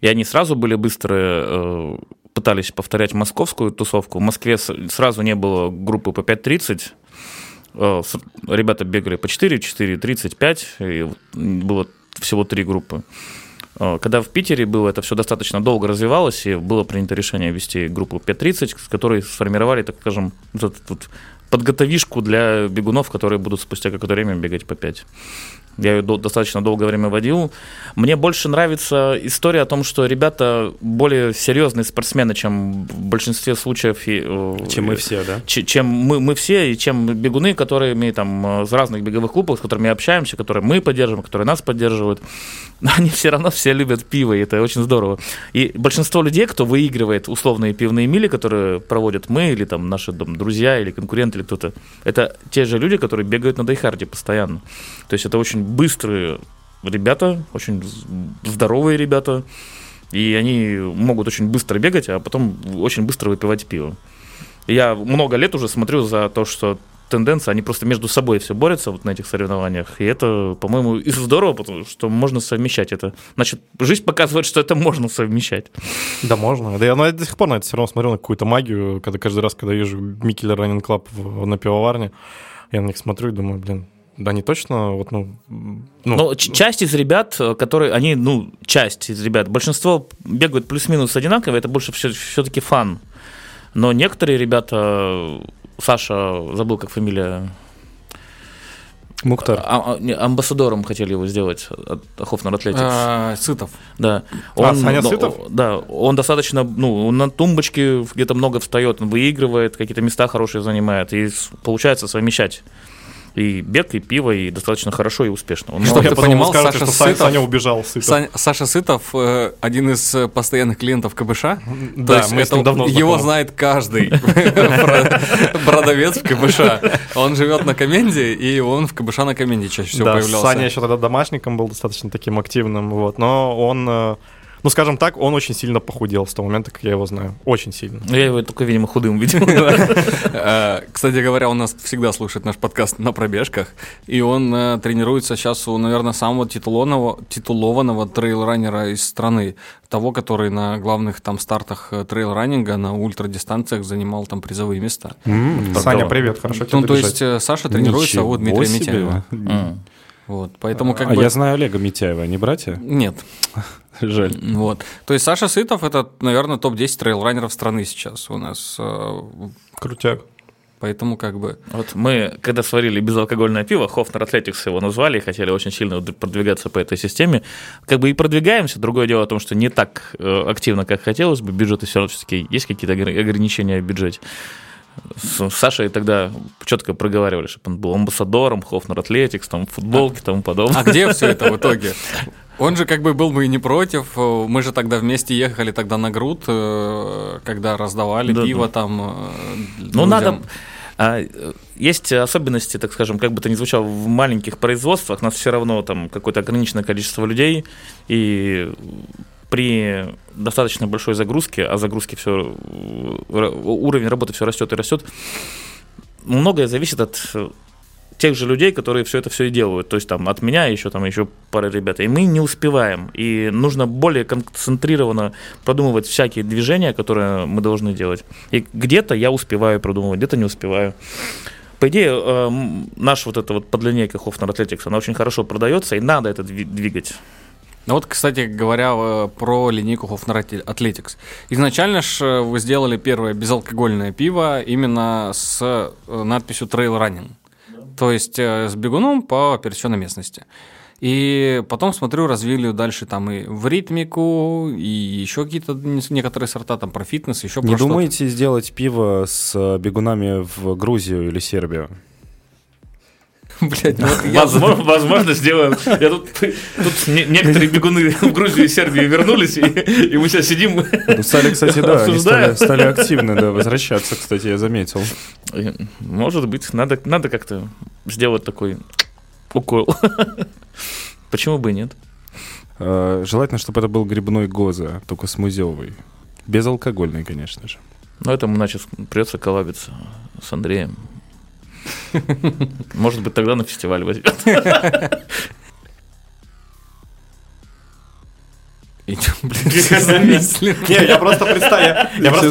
B: и они сразу были быстрые, пытались повторять московскую тусовку. В Москве сразу не было группы по 5.30, Э, ребята бегали по 4, 4, 35, и было всего три группы. Э, Когда в Питере было, это все достаточно долго развивалось, и было принято решение вести группу 5.30, с которой сформировали, так скажем, вот вот подготовишку для бегунов, которые будут спустя какое-то время бегать по 5. Я ее до- достаточно долгое время водил. Мне больше нравится история о том, что ребята более серьезные спортсмены, чем в большинстве случаев. э,
E: Чем мы все, да?
B: чем мы, мы все, и чем бегуны, которыми там э, из разных беговых клубов, с которыми общаемся, которые мы поддерживаем, которые нас поддерживают, но они все равно все любят пиво, и это очень здорово. И большинство людей, кто выигрывает условные пивные мили, которые проводят мы, или там наши там, друзья, или конкуренты, или кто-то, это те же люди, которые бегают на Дайхарде постоянно. То есть это очень быстрые ребята, очень здоровые ребята, и они могут очень быстро бегать, а потом очень быстро выпивать пиво. Я много лет уже смотрю за то, что тенденция, они просто между собой все борются вот на этих соревнованиях. И это, по-моему, и здорово, потому что можно совмещать это. Значит, жизнь показывает, что это можно совмещать.
F: Да, можно. Да я на- до сих пор на это все равно смотрю на какую-то магию, когда каждый раз, когда вижу Mikkeller Running Club в- на пивоварне, я на них смотрю и думаю, блин, да они точно, вот, ну... ну,
B: Но ч- часть из ребят, э, которые, они, ну, часть из ребят, большинство бегают плюс-минус одинаково, это больше все, все-таки фан. Но некоторые ребята, Саша, забыл, как фамилия,
E: Мухтар.
B: а- а- не, амбассадором хотели его сделать от Хофнер Athletics.
A: А, Сытов.
B: Да.
F: А, Саня
B: ну,
F: Сытов?
B: Да, он достаточно, ну, он на тумбочке где-то много встает, он выигрывает, какие-то места хорошие занимает, и получается совмещать и бег, и пиво, и достаточно хорошо и успешно. Он
A: Чтоб
B: молодец.
F: я
A: ты
F: подумал,
A: понимал,
F: скажете,
A: Саша
F: что
A: Сытов-
F: Саня убежал. Сытов.
A: Сань- Саша Сытов э, один из э, постоянных клиентов КБШ.
F: Да, мы с
A: это
F: ним давно
A: его
F: знакомы.
A: знает каждый продавец в КБШ. Он живет на Коменде, и он в КБШ на Коменде чаще всего появлялся.
F: Саня еще тогда домашником был достаточно таким активным, вот, но он, э, ну, скажем так, он очень сильно похудел с того момента, как я его знаю. Очень сильно.
B: Я его только, видимо, худым видел.
A: Э, Кстати говоря, он нас всегда слушает наш подкаст на пробежках, и он э, тренируется сейчас у, наверное, самого титулованного, трейл-раннера из страны, того, который на главных там стартах э, трейл-раннинга на ультрадистанциях занимал там призовые места.
F: Саня, привет, хорошо тебя
A: Ну, то есть Саша тренируется у Дмитрия. Митяева. Вот, поэтому как
E: А
A: бы...
E: я знаю Олега Митяева, не братья?
A: Нет.
E: Жаль.
A: Вот. То есть Саша Сытов это, наверное, топ-10 трейл-раннеров страны сейчас у нас. э,
F: Крутяк.
A: Поэтому как бы...
B: Вот мы, когда сварили безалкогольное пиво, Хофнер Атлетикс его назвали, и хотели очень сильно продвигаться по этой системе. Как бы и продвигаемся. Другое дело о том, что не так э, активно, как хотелось бы. Бюджеты все равно все-таки есть какие-то огр- ограничения в бюджете. С Сашей тогда четко проговаривали, чтобы он был амбассадором, Хофнер Атлетикс, там, футболки и тому подобное.
A: А где все это в итоге? Он же как бы был бы и не против. Мы же тогда вместе ехали тогда на груд, э, когда раздавали
B: Да,
A: пиво
B: да.
A: там. э,
B: Ну,
A: друзьям.
B: надо... а, есть особенности, так скажем, как бы то ни звучало, в маленьких производствах, нас все равно там какое-то ограниченное количество людей, и при достаточно большой загрузке, а загрузки все, уровень работы все растет и растет, многое зависит от э, тех же людей, которые все это все и делают. То есть там от меня еще там еще пара ребят. И мы не успеваем. И нужно более концентрированно продумывать всякие движения, которые мы должны делать. И где-то я успеваю продумывать, где-то не успеваю. По идее, э, наш вот эта вот подлинейка Хофнер Athletics, она очень хорошо продается, и надо это дви- двигать.
A: Ну вот, кстати говоря, э, про линейку Hofner Athletics. Изначально же вы сделали первое безалкогольное пиво именно с э, надписью Trail Running. То есть э, с бегуном по пересеченной местности. И потом, смотрю, развили дальше там и в ритмику, и еще какие-то не- некоторые сорта, там про фитнес, еще
E: Не
A: про что-то.
E: думаете сделать пиво с э, бегунами в Грузию или Сербию?
A: Блядь, ну я
B: Возможно, сделаем. Я тут, тут не- некоторые бегуны в Грузию и Сербию вернулись, и, и мы сейчас сидим.
E: Ну, стали, кстати, да, они стали, стали активно да, возвращаться, кстати, я заметил.
B: Может быть, надо, надо как-то сделать такой укол. Почему бы и нет?
E: Э, Желательно, чтобы это был грибной гоза, только смузевый. Безалкогольный, конечно же.
B: Но это значит, придется коллабиться с Андреем. Может быть, тогда на фестиваль возьмет.
F: Не, я просто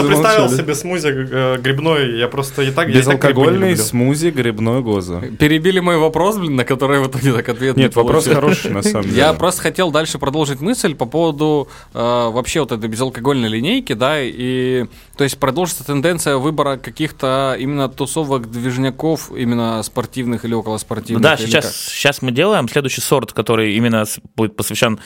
F: представил, себе смузи э, грибной, я просто и так...
E: Безалкогольный смузи грибной гоза.
A: Перебили мой вопрос, блин, на который в итоге так ответ не
E: Нет, вопрос хороший, на самом деле.
A: Я просто хотел дальше продолжить мысль по поводу э, вообще вот этой безалкогольной линейки, да, и то есть продолжится тенденция выбора каких-то именно тусовок движняков, именно спортивных или около спортивных.
B: Да, сейчас, мы делаем следующий сорт, который именно будет посвящен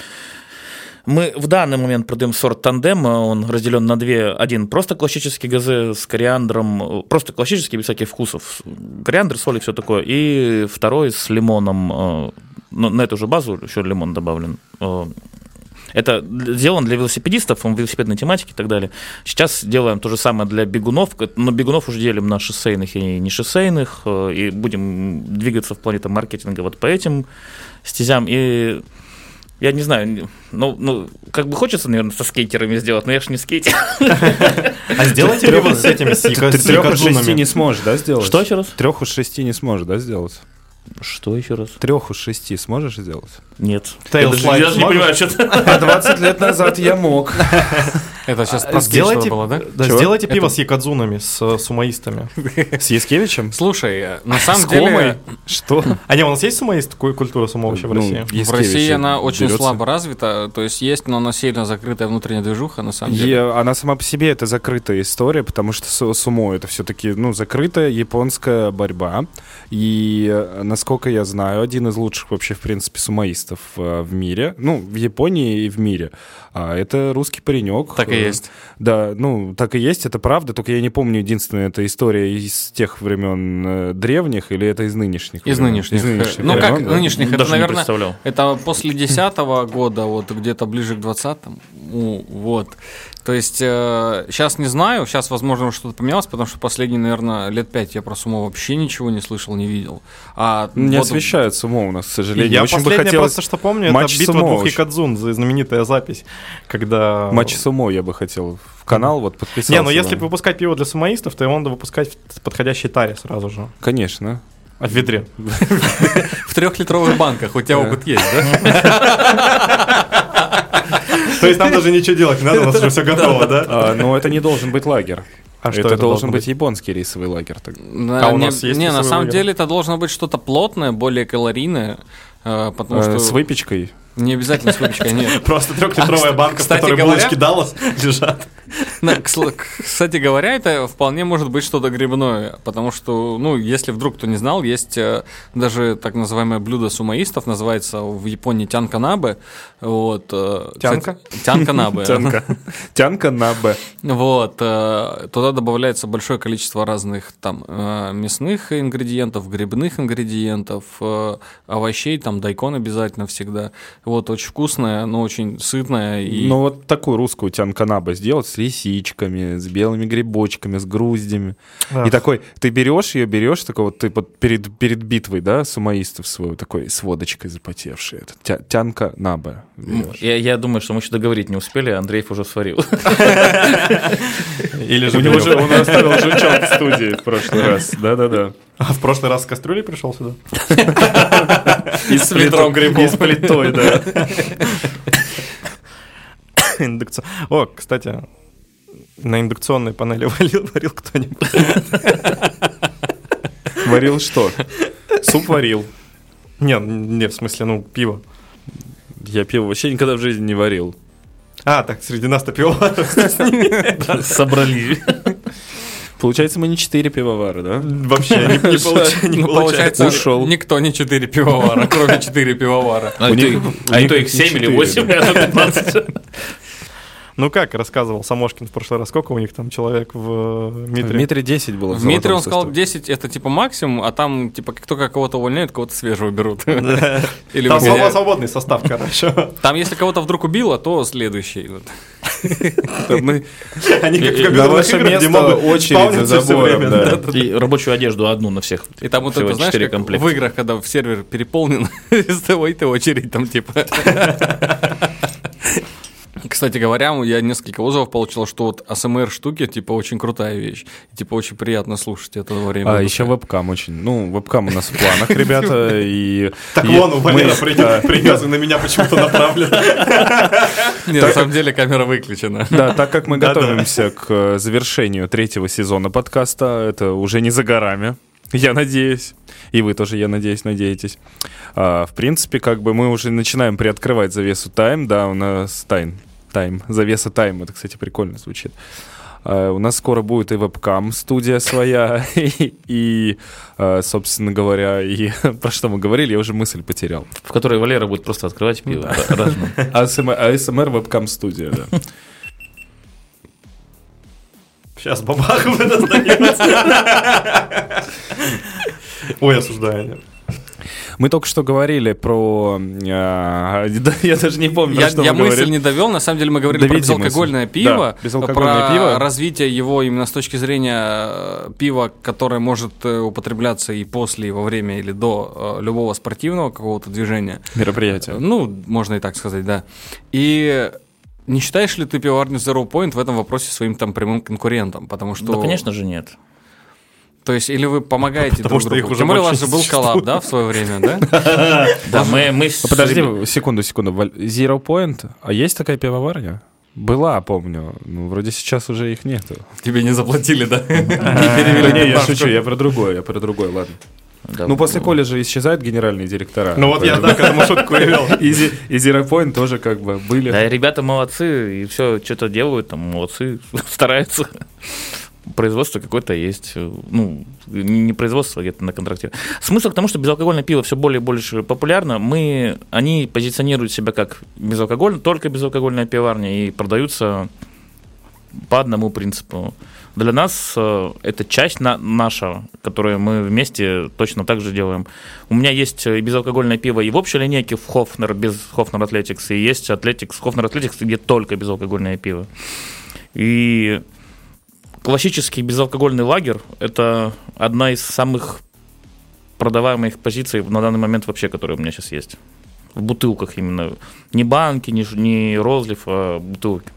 B: мы в данный момент продаем сорт тандем, он разделен на две. Один просто классический газе с кориандром, просто классический, без всяких вкусов. Кориандр, соль и все такое. И второй с лимоном. ну, На эту же базу еще лимон добавлен. Э, Это сделан для велосипедистов, он велосипедной тематики и так далее. Сейчас делаем то же самое для бегунов, но бегунов уже делим на шоссейных и не шоссейных, э, и будем двигаться в плане там, маркетинга вот по этим стезям. И я не знаю, ну, ну, как бы хочется, наверное, со скейтерами сделать, но я ж не скейтер.
F: А сделайте пиво с этими,
E: трех из шести не сможешь, да, сделать?
B: Что еще раз?
E: Трех из шести не сможешь, да, сделать?
B: Что еще раз?
E: Трех из шести сможешь сделать?
B: Нет. Я даже, я даже не понимаю, что.
E: А 20 лет назад я мог.
A: Это сейчас
F: А,
A: про
F: Сделайте,
A: было, да?
F: да,
E: Чего?
F: сделайте пиво с якодзунами, с э, сумаистами.
E: С Яскевичем?
A: Слушай, э, на самом
E: С
A: деле
E: Комой? Что?
F: А не, у нас есть сумаист, ку- культура сумо вообще в
E: Ну,
F: России?
A: в России она очень
E: берется.
A: слабо развита, то есть есть, но она сильно закрытая внутренняя движуха, на самом деле.
E: Она сама по себе это закрытая история, потому что су- сумо это все-таки ну закрытая японская борьба. И э, насколько я знаю, один из лучших вообще в принципе сумоистов э, в мире, ну в Японии и в мире, а это русский паренек.
A: Так и
E: Э,
A: есть.
E: Да, ну так и есть, это правда. Только я не помню, единственная это история из тех времен э, древних или это из нынешних.
A: Из
E: времен?
A: нынешних.
E: Из нынешних
A: Ну, как
E: да?
A: нынешних, это,
B: Даже не
A: наверное,
B: представлял.
A: это после 10 года, вот где-то ближе к 20-му. Ну, Вот. То есть сейчас не знаю, сейчас, возможно, что-то поменялось, потому что последние, наверное, лет 5 я про сумо вообще ничего не слышал, не видел. А
E: Не
A: вот-
E: освещают сумо у нас, к сожалению.
F: Я
E: Очень бы
F: последнее
E: хотелось
F: просто что помню,
E: матч
F: это битва
E: сумо
F: двух за- знаменитая запись, когда...
E: матч сумо я бы хотел в канал вот подписаться.
F: Не, ну если
E: да.
F: выпускать пиво для сумоистов, то его надо выпускать в подходящей таре сразу же.
E: Конечно.
F: А в ведре.
A: в трехлитровых банках у тебя опыт есть, да?
F: То есть нам даже ничего делать не надо, у нас уже все готово, да?
E: А, но это не должен быть лагерь.
F: А что
E: это,
F: это
E: должен быть
F: быть?
E: японский рейсовый лагерь. так.
A: Да,
F: А у
A: не,
F: нас есть
A: не, на самом
F: лагерь?
A: деле это должно быть что-то плотное, более калорийное, э, потому
E: Э,
A: что
E: С выпечкой.
A: не обязательно с выпечкой, нет.
F: Просто трехлитровая
A: А,
F: банка, в которой булочки Даллас лежат.
A: Кстати говоря, это вполне может быть что-то грибное, потому что, ну, если вдруг кто не знал, есть э, даже так называемое блюдо сумоистов, называется в Японии тянканабе. Вот, э,
F: Тянка?
A: кстати, Тянканабе.
E: Тянка. Тянка на Б.
A: Вот, э, туда добавляется большое количество разных там мясных ингредиентов, грибных ингредиентов, овощей, там дайкон обязательно всегда. Вот, очень вкусное, но очень сытное. И...
E: Ну вот такую русскую тянка на Б сделать с лисичками, с белыми грибочками, с груздями. И такой, ты берешь ее, берешь, такой вот ты вот перед, перед битвой, да, сумоистов свою, такой с водочкой запотевший. Это тя- тянка на Б.
B: Я, я думаю, что мы еще договорить не успели, а Андреев уже сварил.
F: Или же
E: У него же он оставил жучок в студии в прошлый раз. Да-да-да.
F: А в прошлый раз с кастрюлей пришел сюда?
E: И с
A: ведром грибов.
E: И с плитой, да.
F: Индукцион- О, кстати, на индукционной панели варил, варил кто-нибудь.
E: Варил что? Суп варил.
F: Не, не, в смысле, ну, пиво.
E: Я пиво вообще никогда в жизни не варил.
F: А, так, среди нас-то пивоваров
B: Собрали.
E: Получается, мы не четыре пивовара, да?
F: вообще не, не получа- не
A: Ну,
F: получается.
E: Ушел.
A: никто не 4 пивовара, кроме 4 пивовара.
B: А
E: У
B: то
E: них-
B: их-
E: у
B: а
E: них
B: то их 7 или
E: четыре,
B: 8, а то 15.
F: Ну как рассказывал Самошкин в прошлый раз, сколько у них там человек в э,
E: В
F: Митре?
E: метре 10 было.
A: В метре он
E: золотом
A: сказал
E: составе.
A: 10 это типа максимум, а там типа как только кого-то увольняют, кого-то свежего берут.
F: Там свободный состав, короче.
A: Там если кого-то вдруг убило, то следующий.
F: Они как в компьютерных
E: ваше
F: играх, где мобы
E: очередь
F: время,
E: да.
B: И рабочую одежду одну на всех.
A: И там вот это, знаешь,
B: четыре
A: как
B: комплекта.
A: в играх, когда в сервер переполнен, того и ты очередь там типа. Кстати говоря, я несколько отзывов получил, что вот АСМР штуки, типа, очень крутая вещь. Типа, очень приятно слушать это во время
E: А,
A: выпуска.
E: еще вебкам очень. Ну, вебкам у нас в планах, ребята. И,
F: Так вон, у Валера принес и на меня почему-то направлен.
A: Нет, на самом деле камера выключена.
E: Да, так как мы готовимся к э, завершению третьего сезона подкаста, это уже не за горами, я надеюсь. И вы тоже, я надеюсь, надеетесь. А, в принципе, как бы мы уже начинаем приоткрывать завесу тайм. Да, у нас тайм. Тайм. Завеса тайм. Это, кстати, прикольно звучит. А, у нас скоро будет и вебкам студия своя, и, и, а, собственно говоря, и про что мы говорили, я уже мысль потерял.
B: В которой Валера будет просто открывать пиво.
E: АСМР, вебкам студия, да.
F: Сейчас бабахов это. Ой, осуждаю.
E: Мы только что говорили про... да, я даже не помню,
A: Я,
E: что
A: я
E: мы
A: мысль
E: говорили.
A: не довел, на самом деле мы говорили
E: Доведи
A: про безалкогольное
E: мысль.
A: пиво,
E: Да, безалкогольное
A: про
E: пиво.
A: развитие его именно с точки зрения э, пива, которое может э, употребляться и после, и во время, или до э, любого спортивного какого-то движения.
E: Мероприятие.
A: Ну, можно и так сказать, да. И не считаешь ли ты пивоварню Zero Point в этом вопросе своим там прямым конкурентом? Потому что...
B: Да, конечно же, нет.
A: То есть, или вы помогаете
F: Потому
A: друг
F: что
A: другу?
F: их уже
A: Тем более у вас же был коллаб, да, в свое время, да?
B: Да, мы,
E: А Подожди, секунду, секунду. Zero Point? А есть такая пивоварня? Была, помню. Ну, вроде сейчас уже их нету.
A: Тебе не заплатили, да?
E: Да не, я шучу, я про другое, я про другое, ладно.
B: Да,
E: Ну, после колледжа исчезают генеральные директора.
F: Ну вот я так к этому шутку и вел.
E: И Zero Point тоже как бы были.
B: Да, ребята молодцы, и все, что-то делают, там, молодцы, стараются. Производство какое-то есть. Ну, не производство, а где-то на контракте. Смысл к тому, что безалкогольное пиво все более и больше популярно. Мы, они позиционируют себя как безалкогольное, только безалкогольная пивоварня, и продаются по одному принципу. Для нас э, это часть на, наша, которую мы вместе точно так же делаем. У меня есть и безалкогольное пиво и в общей линейке в Хофнер, без Хофнер Атлетикс, и есть Атлетикс, Хофнер Атлетикс, где только безалкогольное пиво. И классический безалкогольный лагерь – это одна из самых продаваемых позиций на данный момент вообще, которые у меня сейчас есть. В бутылках именно. Не банки, не, не розлив, а бутылки.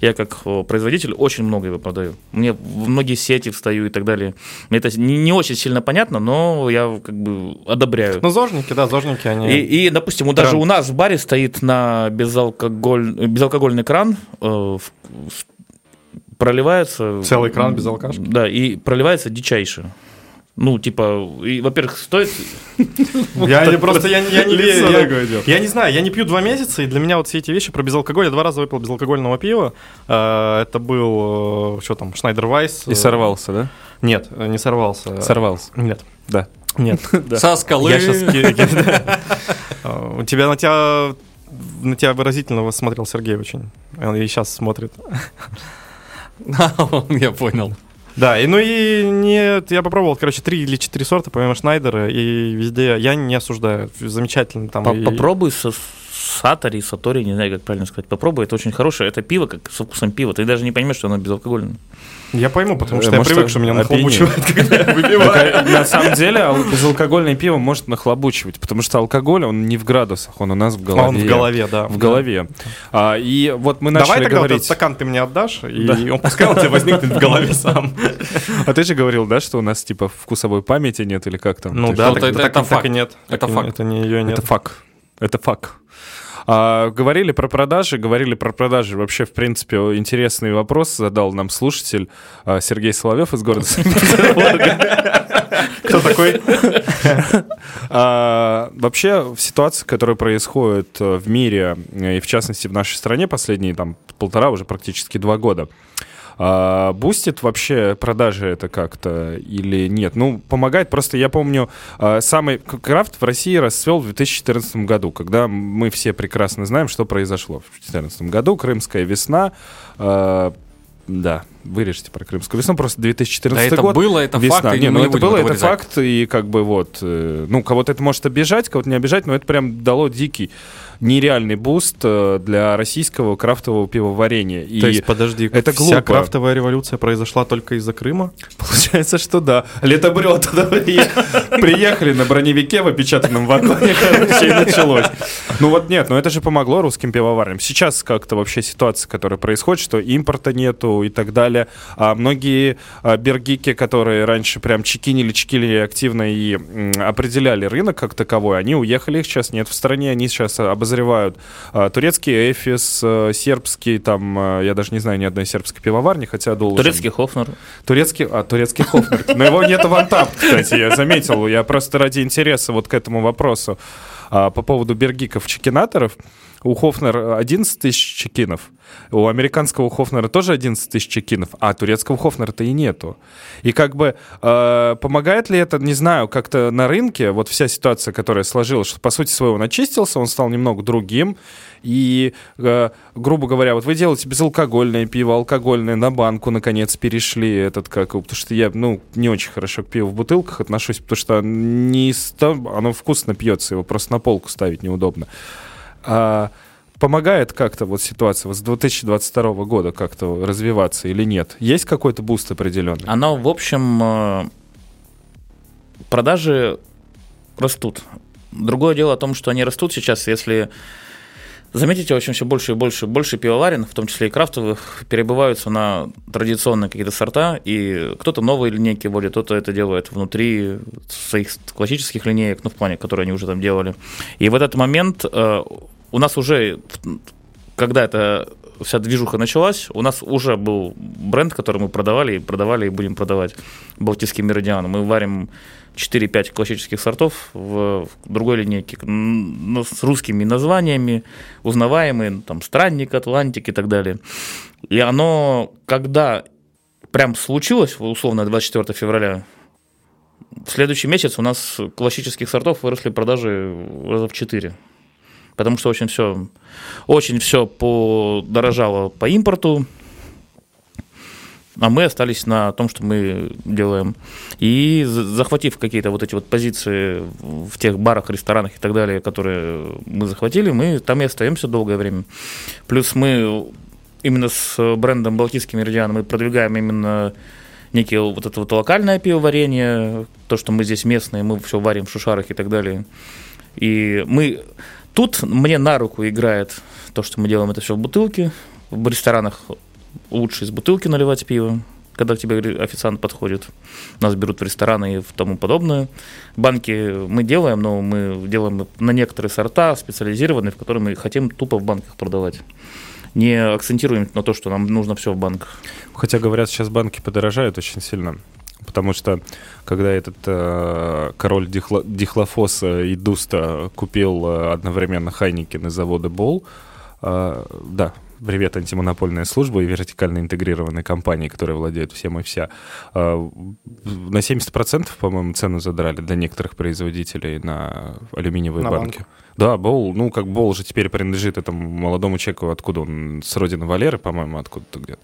B: Я как производитель очень много его продаю. Мне в многие сети встаю и так далее. Мне это не, не очень сильно понятно, но я как бы одобряю.
F: Ну, зожники, да, зожники, они...
B: И, и, допустим, вот даже
F: Тренд.
B: у нас в баре стоит на безалкоголь, безалкогольный кран, э, в- в- проливается...
F: Целый кран без алкашки?
B: Да, и проливается дичайше. Ну, типа, и, во-первых, стоит...
F: Я не просто, я, не- я не
E: Лицо
F: я- не знаю, я не пью два месяца, и для меня вот все эти вещи про безалкоголь, я два раза выпил безалкогольного пива. Э, Это был, э, что там, Шнайдер Вайс.
E: И сорвался, да?
F: Нет, э, не сорвался.
E: Сорвался.
F: Нет.
E: Да.
F: Нет.
A: Со скалы.
F: Я сейчас... У тебя на тебя на тебя выразительно смотрел Сергей очень. Он и сейчас смотрит.
A: Я понял.
F: Да, и ну и нет, я попробовал, короче, три или четыре сорта, помимо Шнайдера, и везде я не осуждаю. Замечательно там. И-
B: Попробуй со Сатори, Сатори, не знаю, как правильно сказать. Попробуй, это очень хорошее. Это пиво, как со вкусом пива. Ты даже не поймешь, что оно безалкогольное.
F: Я пойму, потому что я привык, что меня нахлобучивает, когда я
E: а, На самом деле ал- безалкогольное пиво может нахлобучивать, потому что алкоголь, он не в градусах, он у нас в голове.
F: Он в голове, да.
E: В голове. А, и вот мы
F: Давай
E: начали
F: тогда вот
E: говорить...
F: этот стакан ты мне отдашь, и он пускай у тебя возникнет в голове сам.
E: А ты же говорил, да, что у нас типа вкусовой памяти нет или как там?
F: Ну да,
A: это- факт. Это факт.
F: Это не ее нет.
E: Это факт. Это факт. А, говорили про продажи, говорили про продажи. Вообще, в принципе, интересный вопрос задал нам слушатель а, Сергей Соловьев из города Санкт-Петербурга.
F: Кто такой?
E: А, Вообще, в ситуации, которая происходит э, в мире, э, и в частности в нашей стране последние там полтора, уже практически два года, а, бустит вообще продажи это как-то или нет? Ну, помогает. Просто я помню, а, самый крафт в России расцвел в 2014 году, когда мы все прекрасно знаем, что произошло в 2014 году. Крымская весна. а, Да, Вырежьте про Крымскую весну, просто 2014
A: Да это
E: год.
A: было, это
E: весна.
A: факт,
E: Не, ну это было, это
A: резать.
E: факт, и как бы вот, э, ну, кого-то это может обижать, кого-то не обижать, но это прям дало дикий, нереальный буст э, для российского крафтового пивоварения. И
F: То есть, подожди,
E: это
F: вся
E: глупо.
F: крафтовая революция произошла только из-за Крыма?
E: Получается, что да. Летобрел туда при- приехали на броневике в опечатанном вагоне, короче, и началось. Ну вот нет, но это же помогло русским пивоварням. Сейчас как-то вообще ситуация, которая происходит, что импорта нету и так далее. А многие а, бергики, которые раньше прям чекинили, чекинили активно и определяли рынок как таковой, они уехали, их сейчас нет в стране, они сейчас обозревают а, турецкий эфис, а, сербский, там, а, я даже не знаю ни одной сербской пивоварни, хотя должен.
B: Турецкий Хофнер.
E: Турецкий, а, турецкий Хофнер. Но его нет в Антап, кстати, я заметил. Я просто ради интереса вот к этому вопросу. А, по поводу бергиков чекинаторов. У Хофнер 11 тысяч чекинов, у американского Хофнера тоже 11 тысяч чекинов, а турецкого Хофнера-то и нету. И как бы э, помогает ли это, не знаю, как-то на рынке, вот вся ситуация, которая сложилась, что по сути своего он очистился, он стал немного другим, и, э, грубо говоря, вот вы делаете безалкогольное пиво, алкогольное на банку, наконец, перешли этот, как, потому что я, ну, не очень хорошо к пиву в бутылках отношусь, потому что не оно вкусно пьется, его просто на полку ставить неудобно. А помогает как-то вот ситуация вот с 2022 года как-то развиваться или нет? Есть какой-то буст определенный?
B: Оно, в общем, э, продажи растут. Другое дело о том, что они растут сейчас, если заметите, очень все больше и больше, больше пивоварен, в том числе и крафтовых, перебиваются на традиционные какие-то сорта, и кто-то новые линейки вводит, кто-то это делает внутри своих классических линеек, ну, в плане, которые они уже там делали. И в этот момент э, у нас уже, когда это вся движуха началась, у нас уже был бренд, который мы продавали, и продавали, и будем продавать. Балтийский Меридиан. Мы варим 4-5 классических сортов в, другой линейке, но с русскими названиями, узнаваемые, там, Странник, Атлантик и так далее. И оно, когда прям случилось, условно, 24 февраля, в следующий месяц у нас классических сортов выросли продажи раза в 4. Потому что очень все, очень все подорожало по импорту, а мы остались на том, что мы делаем. И за- захватив какие-то вот эти вот позиции в тех барах, ресторанах и так далее, которые мы захватили, мы там и остаемся долгое время. Плюс мы именно с брендом Балтийский Меридиан мы продвигаем именно некие вот это вот локальное пивоварение, то, что мы здесь местные, мы все варим в шушарах и так далее. И мы тут мне на руку играет то, что мы делаем это все в бутылке. В ресторанах лучше из бутылки наливать пиво, когда к тебе официант подходит. Нас берут в рестораны и тому подобное. Банки мы делаем, но мы делаем на некоторые сорта специализированные, в которые мы хотим тупо в банках продавать. Не акцентируем на то, что нам нужно все в банках.
E: Хотя, говорят, сейчас банки подорожают очень сильно. Потому что, когда этот э, король дихло- дихлофоса и Дуста купил э, одновременно Хайникин из завода Бол, э, да, привет, антимонопольная служба и вертикально интегрированные компании, которые владеют всем и вся, э, на 70%, по-моему, цену задрали для некоторых производителей на алюминиевые
F: На
E: банки.
F: банк.
E: Да, Бол, ну, как Бол же теперь принадлежит этому молодому человеку, откуда он, с родины Валеры, по-моему, откуда-то где-то.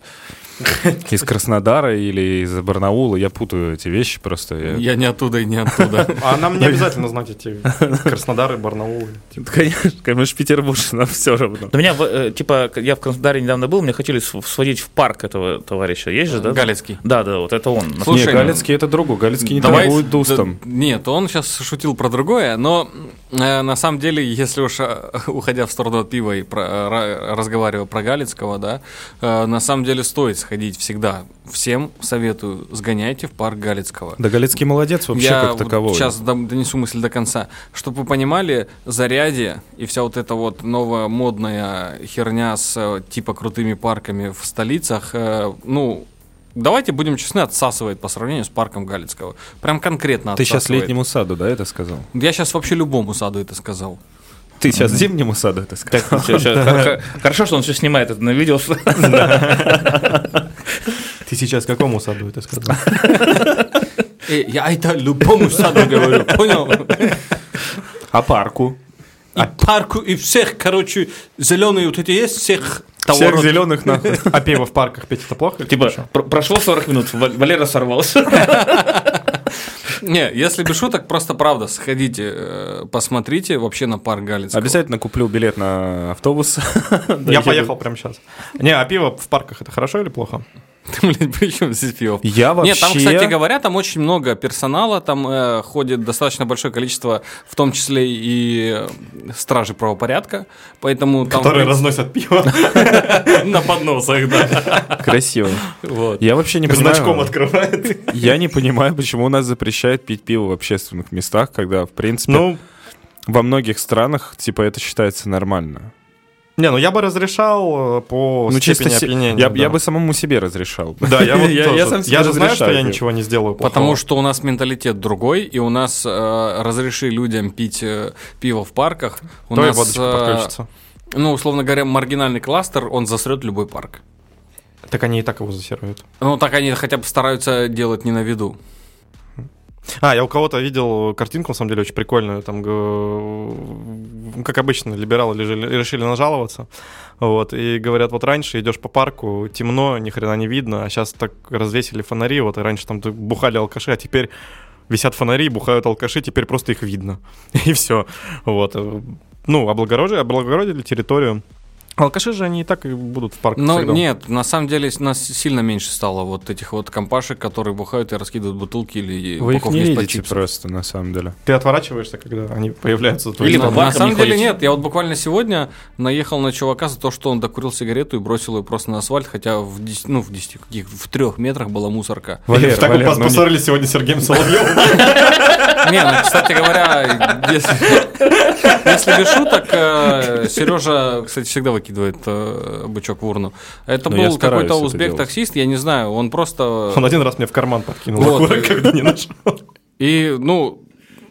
E: Из Краснодара или из Барнаула. Я путаю эти вещи просто. я-
A: Я не оттуда и не оттуда.
F: А нам не обязательно знать эти Краснодар и Барнаул.
E: Конечно, конечно, Петербург, нам все равно.
B: Но меня, э, типа, я в Краснодаре недавно был, мне хотели сводить в парк этого товарища. Есть же, да?
A: Галицкий.
B: Да, да, вот это он.
A: Слушай,
E: не, Галицкий это другой. Галицкий не торгует дустом.
A: нет, он сейчас шутил про другое, но э, на самом деле, если уж э, уходя в сторону от пива и про- ра- разговаривая про Галицкого, да, э, на самом деле стоит сходить всегда. Всем советую, сгоняйте в парк Галицкого.
E: Да, Галицкий молодец вообще
A: Я
E: как таковой.
A: сейчас донесу мысль до конца. Чтобы вы понимали, заряде и вся вот эта вот новая модная херня с э, типа крутыми парками в столицах, э, ну, давайте будем честны, отсасывает по сравнению с парком Галицкого. Прям конкретно
E: Ты сейчас
A: отсасывает.
E: летнему саду, да, это сказал?
A: Я сейчас вообще любому саду это сказал.
E: Ты сейчас зимнему саду это сказал?
B: Всё, хор- Хорошо, что он все снимает это на видео.
F: Ты сейчас какому саду это сказал?
A: Э, я это любому саду говорю, понял?
E: А парку?
A: И парку, и всех, короче, зеленые вот эти есть, всех
D: того
E: Всех
D: рода-
E: зеленых нахуй.
F: А пиво в парках пить это плохо?
B: Типа, прошло 40 минут, Ва- Валера сорвался.
A: Не, если без шуток, просто правда, сходите, э, посмотрите вообще на парк Галицкого.
E: Обязательно куплю билет на автобус.
F: Я поехал прямо сейчас. Не, а пиво в парках это хорошо или плохо?
A: Ты, блядь, при чем здесь пиво?
E: Я вообще...
A: Нет, там, кстати говоря, там очень много персонала, там э, ходит достаточно большое количество, в том числе и э, стражи правопорядка, поэтому там...
F: Которые разносят пиво
A: на подносах, да.
E: Красиво.
A: Вот.
E: Я вообще не
F: значком
E: понимаю.
F: открывает.
E: Я не понимаю, почему у нас запрещают пить пиво в общественных местах, когда, в принципе,
F: Ну,
E: во многих странах, типа, это считается нормально.
F: Не, ну я бы разрешал э, по
E: ну, чисто
F: степени
E: се-
F: опьянения.
E: я,
F: да.
E: я бы самому себе разрешал.
F: Да, я вот
E: Я-
F: тоже.
E: я сам себе
F: Я же знаю, что я ничего не сделаю плохого.
A: Потому что у нас менталитет другой, и у нас э, разреши людям пить э, пиво в парках. У
F: То и
A: нас,
F: водочка
A: э,
F: подключится.
A: ну, условно говоря, маргинальный кластер, он засрет любой парк.
F: Так они и так его засирают.
A: Ну, так они хотя бы стараются делать не на виду.
F: А, я у кого-то видел картинку, на самом деле, очень прикольную. Там, как обычно, либералы лежали- решили нажаловаться. Вот, и говорят, вот раньше идешь по парку, темно, ни хрена не видно, а сейчас так развесили фонари, вот, и раньше там бухали алкаши, а теперь висят фонари, бухают алкаши, теперь просто их видно. И все. Вот. Ну, облагородили, облагородили территорию. Алкаши же они и так и будут в парках
A: Но
F: всегда.
A: нет, на самом деле нас сильно меньше стало вот этих вот компашек, которые бухают и раскидывают бутылки или
E: Вы их не видите просто, на самом деле.
F: Ты отворачиваешься, когда они появляются.
B: Или
A: На- на самом
B: не
A: деле
B: ходите?
A: нет. Я вот буквально сегодня наехал на чувака за то, что он докурил сигарету и бросил ее просто на асфальт, хотя в 10, ну в 10, каких, в трех метрах была мусорка.
E: Валер,
F: так
E: Валер, ну
F: поссорились сегодня с Сергеем Соловьевым.
A: Не, ну, кстати говоря, если, если без шуток, Сережа, кстати, всегда выкидывает э, бычок в урну. Это
E: Ну, я
A: был какой-то узбек-таксист, я не знаю, он просто...
F: Он один раз мне в карман подкинул
A: Вот.
F: окурок, когда не нашел.
A: И, ну,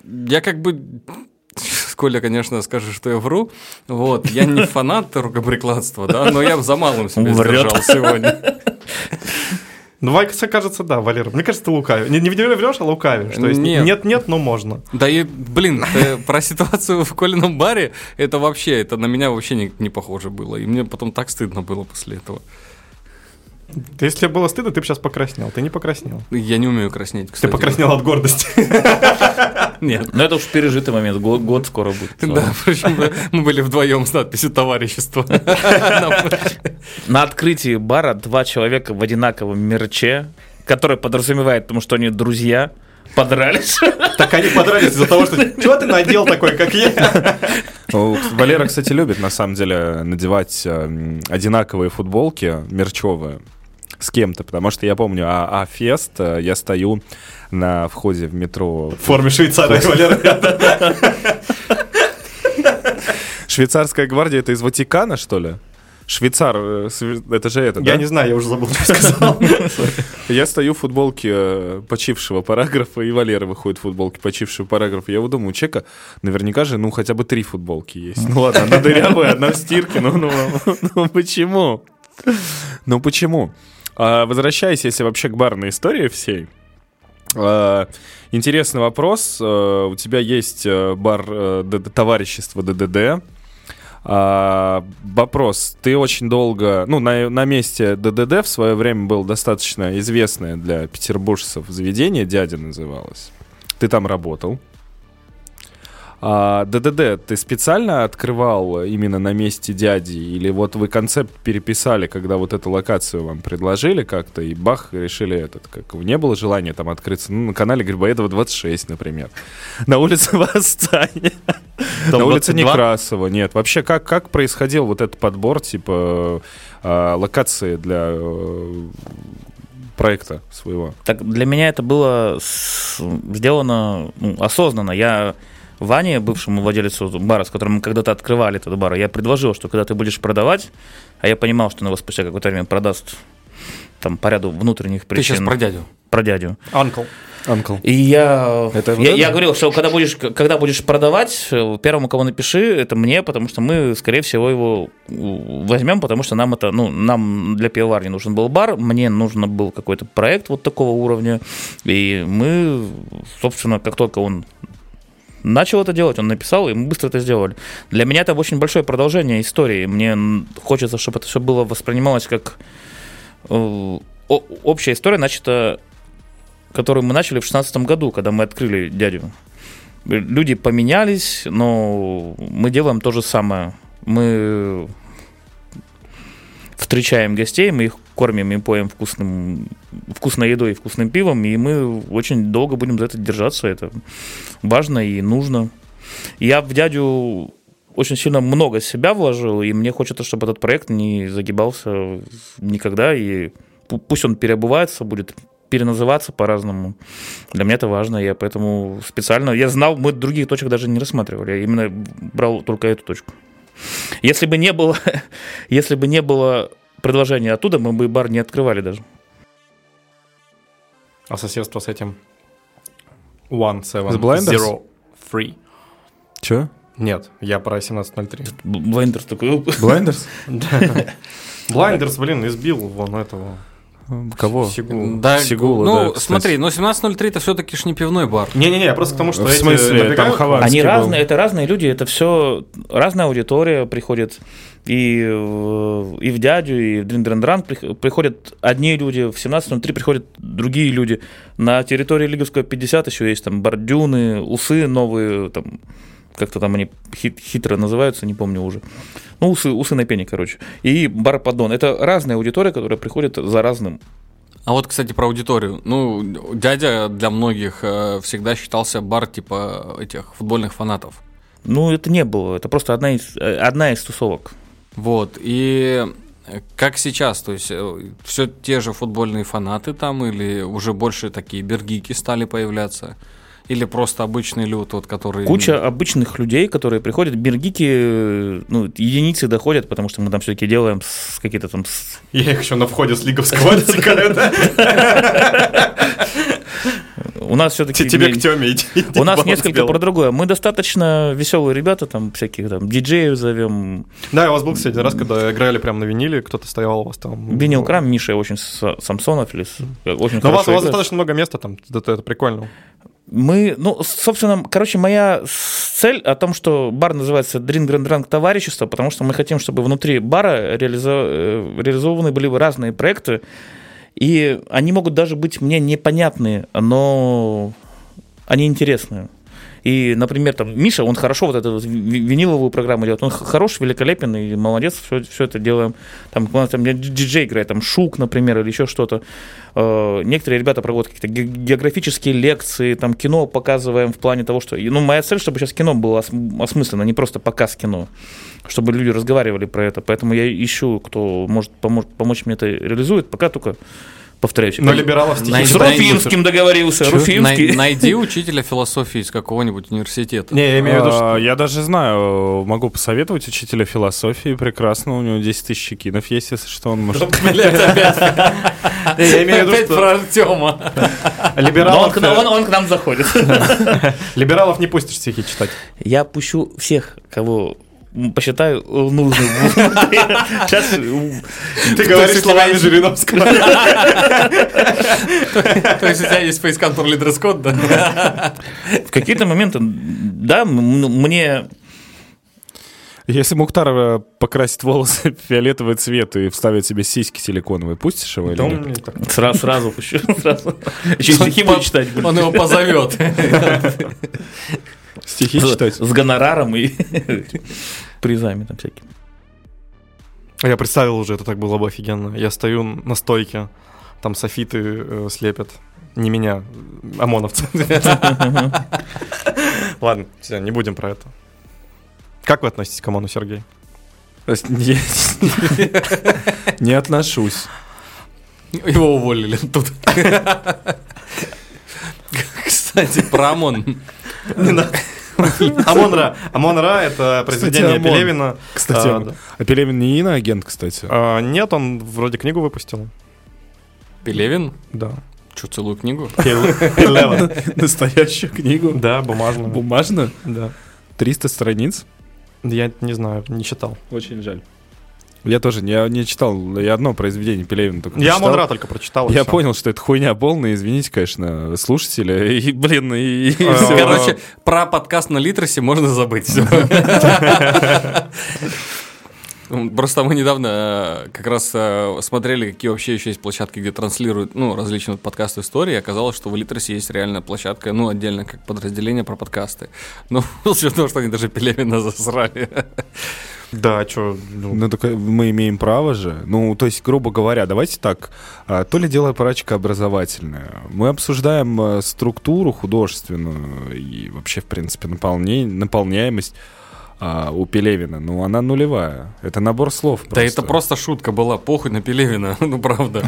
A: я как бы... Коля, конечно, скажет, что я вру. Вот, я не фанат рукоприкладства, да, но я за малым себе сдержал сегодня.
F: Ну, Вайкса, кажется, да, Валера. Мне кажется, ты лукавишь. Не, не врешь, а лукавишь. То есть
A: Нет.
F: нет-нет, но можно.
A: Да и, блин, про ситуацию в Колином баре, это вообще, это на меня вообще не, не похоже было. И мне потом так стыдно было после этого.
F: Если было стыдно, ты бы сейчас покраснел. Ты не покраснел.
A: Я не умею краснеть, кстати.
F: Ты покраснел от гордости.
A: Нет.
B: Но это уж пережитый момент, год, год скоро будет.
A: Да, причем мы- были вдвоем с надписью «Товарищество».
B: На открытии бара два человека в одинаковом мерче, который подразумевает, потому что они друзья, подрались.
F: Так они подрались из-за того, что чего ты надел такой, как я?
E: Ну, Валера, кстати, любит, на самом деле, надевать э, одинаковые футболки мерчевые с кем-то, потому что я помню, а, а фест, э, я стою на входе в метро.
F: В форме швейцара Валера.
E: Швейцарская гвардия это из Ватикана, что ли? Швейцар, э, это же это,
F: Я
E: да?
F: не знаю, я уже забыл, что сказал.
E: Я стою в футболке э, почившего параграфа, и Валера выходит в футболке почившего параграфа. Я вот думаю, у человека наверняка же, ну, хотя бы три футболки есть. Ну ладно, одна дырявая, одна в стирке. Ну, ну, ну почему? Ну почему? А, возвращаясь, если вообще к барной истории всей, а, интересный вопрос. А, у тебя есть э, бар э, товарищества ДДД. А, вопрос. Ты очень долго, ну, на, на месте ДДД в свое время был достаточно известное для петербуржцев заведение, дядя называлось. Ты там работал. А, ДДД ты специально открывал именно на месте дяди? Или вот вы концепт переписали, когда вот эту локацию вам предложили как-то, и бах, решили этот, как не было желания там открыться, ну, на канале Грибоедова 26, например, на улице Восстания, на улице
B: 22?
E: Некрасова, нет. Вообще, как, как происходил вот этот подбор, типа, э, локации для э, проекта своего?
B: Так для меня это было сделано ну, осознанно. Я Ване, бывшему владельцу бара, с которым мы когда-то открывали этот бар, я предложил, что когда ты будешь продавать, а я понимал, что он его спустя какое-то время продаст там по ряду внутренних
A: Ты
B: причин.
A: сейчас про дядю.
B: про дядю.
F: Анкл.
E: Анкл.
B: И я,
E: Это
B: я, я говорил, что когда будешь, когда будешь продавать, первому, кого напиши, это мне, потому что мы, скорее всего, его возьмем, потому что нам это, ну, нам для пивоварни нужен был бар, мне нужен был какой-то проект вот такого уровня, и мы, собственно, как только он начал это делать, он написал, и мы быстро это сделали. Для меня это очень большое продолжение истории. Мне хочется, чтобы это все было воспринималось как э, общая история, начата, которую мы начали в 2016 году, когда мы открыли дядю. Люди поменялись, но мы делаем то же самое. Мы встречаем гостей, мы их кормим и поем вкусным, вкусной едой и вкусным пивом, и мы очень долго будем за это держаться. Это важно и нужно. Я в дядю очень сильно много себя вложил, и мне хочется, чтобы этот проект не загибался никогда, и пу- пусть он переобувается, будет переназываться по-разному. Для меня это важно, я поэтому специально... Я знал, мы других точек даже не рассматривали, я именно брал только эту точку. Если бы не было, если бы не было предложения оттуда, мы бы бар не открывали даже.
F: А соседство с этим? One, seven,
E: С Blinders?
F: zero, three.
E: Че?
F: Нет, я про 1703.
B: Блендерс такой...
E: Блайндерс?
F: Блайндерс, блин, избил вон этого
E: Кого?
F: Сигулу.
A: Да,
E: Сигула,
A: ну,
E: да, кстати.
A: смотри, но 17.03 это все-таки ж не пивной бар.
F: Не-не-не, я просто к тому, что
E: В
F: эти
E: смысле? Там Хованский
B: Они
E: был.
B: разные, это разные люди, это все разная аудитория приходит. И, в- и в дядю, и в Дриндрендран приходят одни люди, в 17.03 приходят другие люди. На территории Лиговского 50 еще есть там бордюны, усы новые, там как-то там они хит- хитро называются, не помню уже. Ну, усы, усы на пене, короче. И бар поддон. Это разная аудитория, которая приходит за разным.
A: А вот, кстати, про аудиторию. Ну, дядя для многих э, всегда считался бар типа этих футбольных фанатов.
B: Ну, это не было. Это просто одна из, э, одна из тусовок.
A: Вот, и э, как сейчас, то есть все те же футбольные фанаты там или уже больше такие бергики стали появляться? Или просто обычный люд, вот, который...
B: Куча обычных людей, которые приходят, бергики, ну, единицы доходят, потому что мы там все-таки делаем с какие-то там... с-
F: Я их еще на входе с лиговского отсекаю?
B: У нас все-таки...
F: Тебе к Теме иди.
B: У нас несколько
F: сделал.
B: про другое. Мы достаточно веселые ребята, там всяких там диджеев зовем.
F: Да, у вас был, кстати, раз, когда играли прям на виниле, кто-то стоял у вас там.
B: Винил Крам, Миша очень Самсонов или очень
F: Но у вас, у вас достаточно много места там, это, это прикольно.
B: Мы, ну, собственно, короче, моя цель о том, что бар называется Drink Grand Drunk Товарищество, потому что мы хотим, чтобы внутри бара реализо- э, реализованы были разные проекты, и они могут даже быть мне непонятные, но они интересные. И, например, там Миша, он хорошо вот эту вот ви- виниловую программу делает, он х- хорош, великолепен и молодец, все, это делаем. Там, у нас там диджей играет, там Шук, например, или еще что-то. Э, Некоторые ребята проводят какие-то ге- географические лекции, там кино показываем в плане того, что... Ну, моя цель, чтобы сейчас кино было ос- осмысленно, не просто показ кино, чтобы люди разговаривали про это. Поэтому я ищу, кто может помочь, помочь мне это реализует, пока только повторяюсь.
F: Но либералов стихи.
B: С Руфинским договорился,
A: Чё?
B: Руфинский.
A: Най- найди учителя философии из какого-нибудь университета.
F: Не, я имею в виду, что...
E: А, Я даже знаю, могу посоветовать учителя философии, прекрасно, у него 10 тысяч чекинов есть, если что, он может...
F: Я имею в виду, что
A: про Артема.
F: Либералов,
B: он- он к нам заходит.
F: либералов не пустишь стихи читать.
B: Я пущу всех, кого посчитаю нужным. Сейчас
F: Ты говоришь словами Жириновского.
A: То есть у тебя есть и дресс-код, да?
B: в какие-то моменты, да, мне
E: Если Мухтар э, покрасит волосы в фиолетовый цвет и вставит себе сиськи силиконовые, пустишь его или
F: Да
E: нет?
F: мне так-
B: сразу, сразу пущу. Сразу. Еще стихи читать.
A: Он его позовет.
E: Стихи
B: С-
E: читать?
B: С гонораром и призами там всякими.
F: А Я представил уже, это так было бы офигенно. Я стою на стойке, там софиты э, слепят. Не меня, ОМОНовцы. Ладно, все, не будем про это. Как вы относитесь к ОМОНу, Сергей?
E: Не отношусь.
A: Его уволили тут. Кстати, про ОМОН.
F: ОМОН-Ра. ОМОН-Ра — это произведение
E: ОМОН.
F: Пелевина.
E: Кстати,
F: А, да.
E: а Пелевин не иноагент, кстати.
F: А, Нет, он вроде книгу выпустил.
A: Пелевин?
F: Да.
A: Че, целую книгу?
F: Пелевин.
E: Настоящую книгу.
F: Да, бумажную.
E: Бумажно?
F: Да.
E: 300 страниц.
F: Я не знаю, не читал.
E: Очень жаль. Я тоже не, не читал, я одно произведение Пелевина только
F: Я
E: прочитал.
F: Монра только прочитал.
E: Я понял, что это хуйня полная, извините, конечно, слушатели. И, блин, и, и
F: А,
E: всё.
A: Короче, про подкаст на Литресе можно забыть. Просто мы недавно э, как раз э, смотрели, какие вообще еще есть площадки, где транслируют ну, различные подкасты истории. Оказалось, что в Литресе есть реальная площадка, ну, отдельно как подразделение про подкасты. Но все то, что они даже Пелевина засрали.
F: Да, что, ну,
E: Ну, только мы имеем право же. Ну, то есть, грубо говоря, давайте так. а, То ли дело парочка образовательная. Мы обсуждаем а, структуру художественную и вообще, в принципе, наполне- наполняемость а, у Пелевина. Ну, она нулевая. Это набор слов.
A: Да это просто шутка была, похуй на Пелевина, ну правда.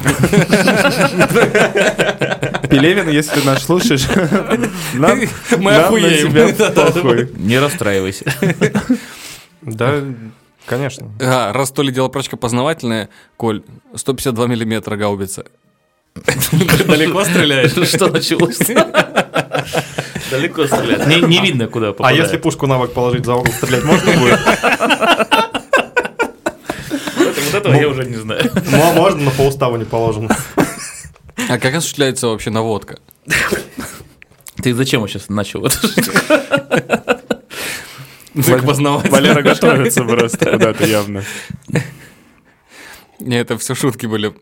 E: Пелевин, если ты нас слушаешь, нам,
A: Мы
E: на
A: охуеем.
E: тебя похуй.
B: Не расстраивайся.
F: Да, конечно.
A: А, раз то ли дело прочка познавательная, Коль, 152 миллиметра гаубица. Далеко стреляешь?
B: Что началось? Далеко стрелять. Не, не видно, куда
F: А
B: попадает.
F: если пушку на бок положить за угол, стрелять можно будет?
B: Вот этого я уже не знаю.
F: Ну, а можно, но по уставу не положено.
A: А как осуществляется вообще наводка?
B: Ты зачем сейчас начал? Это?
A: Так познавательно.
E: Валера готовится просто куда-то явно.
A: Не, это все шутки были.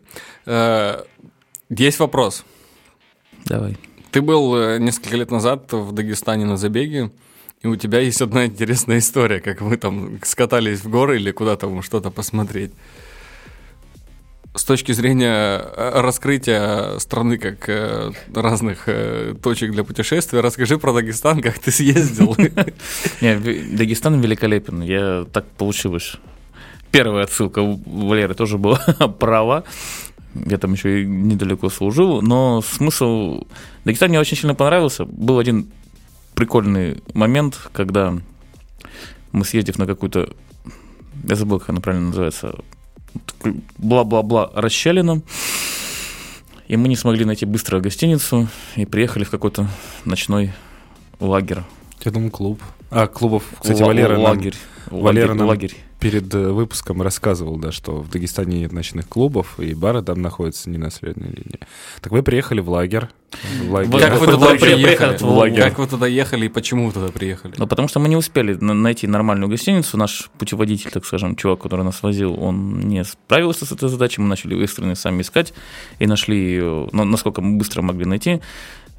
A: Э, Есть вопрос.
B: Давай.
A: Ты был э, несколько лет назад в Дагестане на забеге, и у тебя есть одна интересная история, как вы там скатались в горы или куда там что-то посмотреть. С точки зрения э, раскрытия страны как э, разных э, точек для путешествия, расскажи про Дагестан, как ты съездил.
B: Дагестан великолепен. Я так получилось. Первая отсылка у Валеры тоже была права. Я там еще и недалеко служил. Но смысл... Дагестан мне очень сильно понравился. Был один прикольный момент, когда мы съездив на какую-то... Я забыл, как она правильно называется. Бла-бла-бла расщелина. И мы не смогли найти быстро гостиницу. И приехали в какой-то ночной лагерь.
E: Я думаю, клуб. А, клубов, кстати,
B: Ла-
E: Валера нам
B: лагерь.
E: Валера
B: лагерь,
E: нам-
B: лагерь.
E: Перед э, выпуском рассказывал, да, что в Дагестане нет ночных клубов, и бары там находятся не на средней линии. Так вы приехали в лагерь. В лагерь.
B: Вот
A: Как вы туда приехали?
B: приехали в лагерь.
A: Как вы туда ехали и почему вы туда приехали?
B: Ну, потому что мы не успели на- найти нормальную гостиницу. Наш путеводитель, так скажем, чувак, который нас возил, он не справился с этой задачей. Мы начали экстренно сами искать и нашли ее, ну, насколько мы быстро могли найти.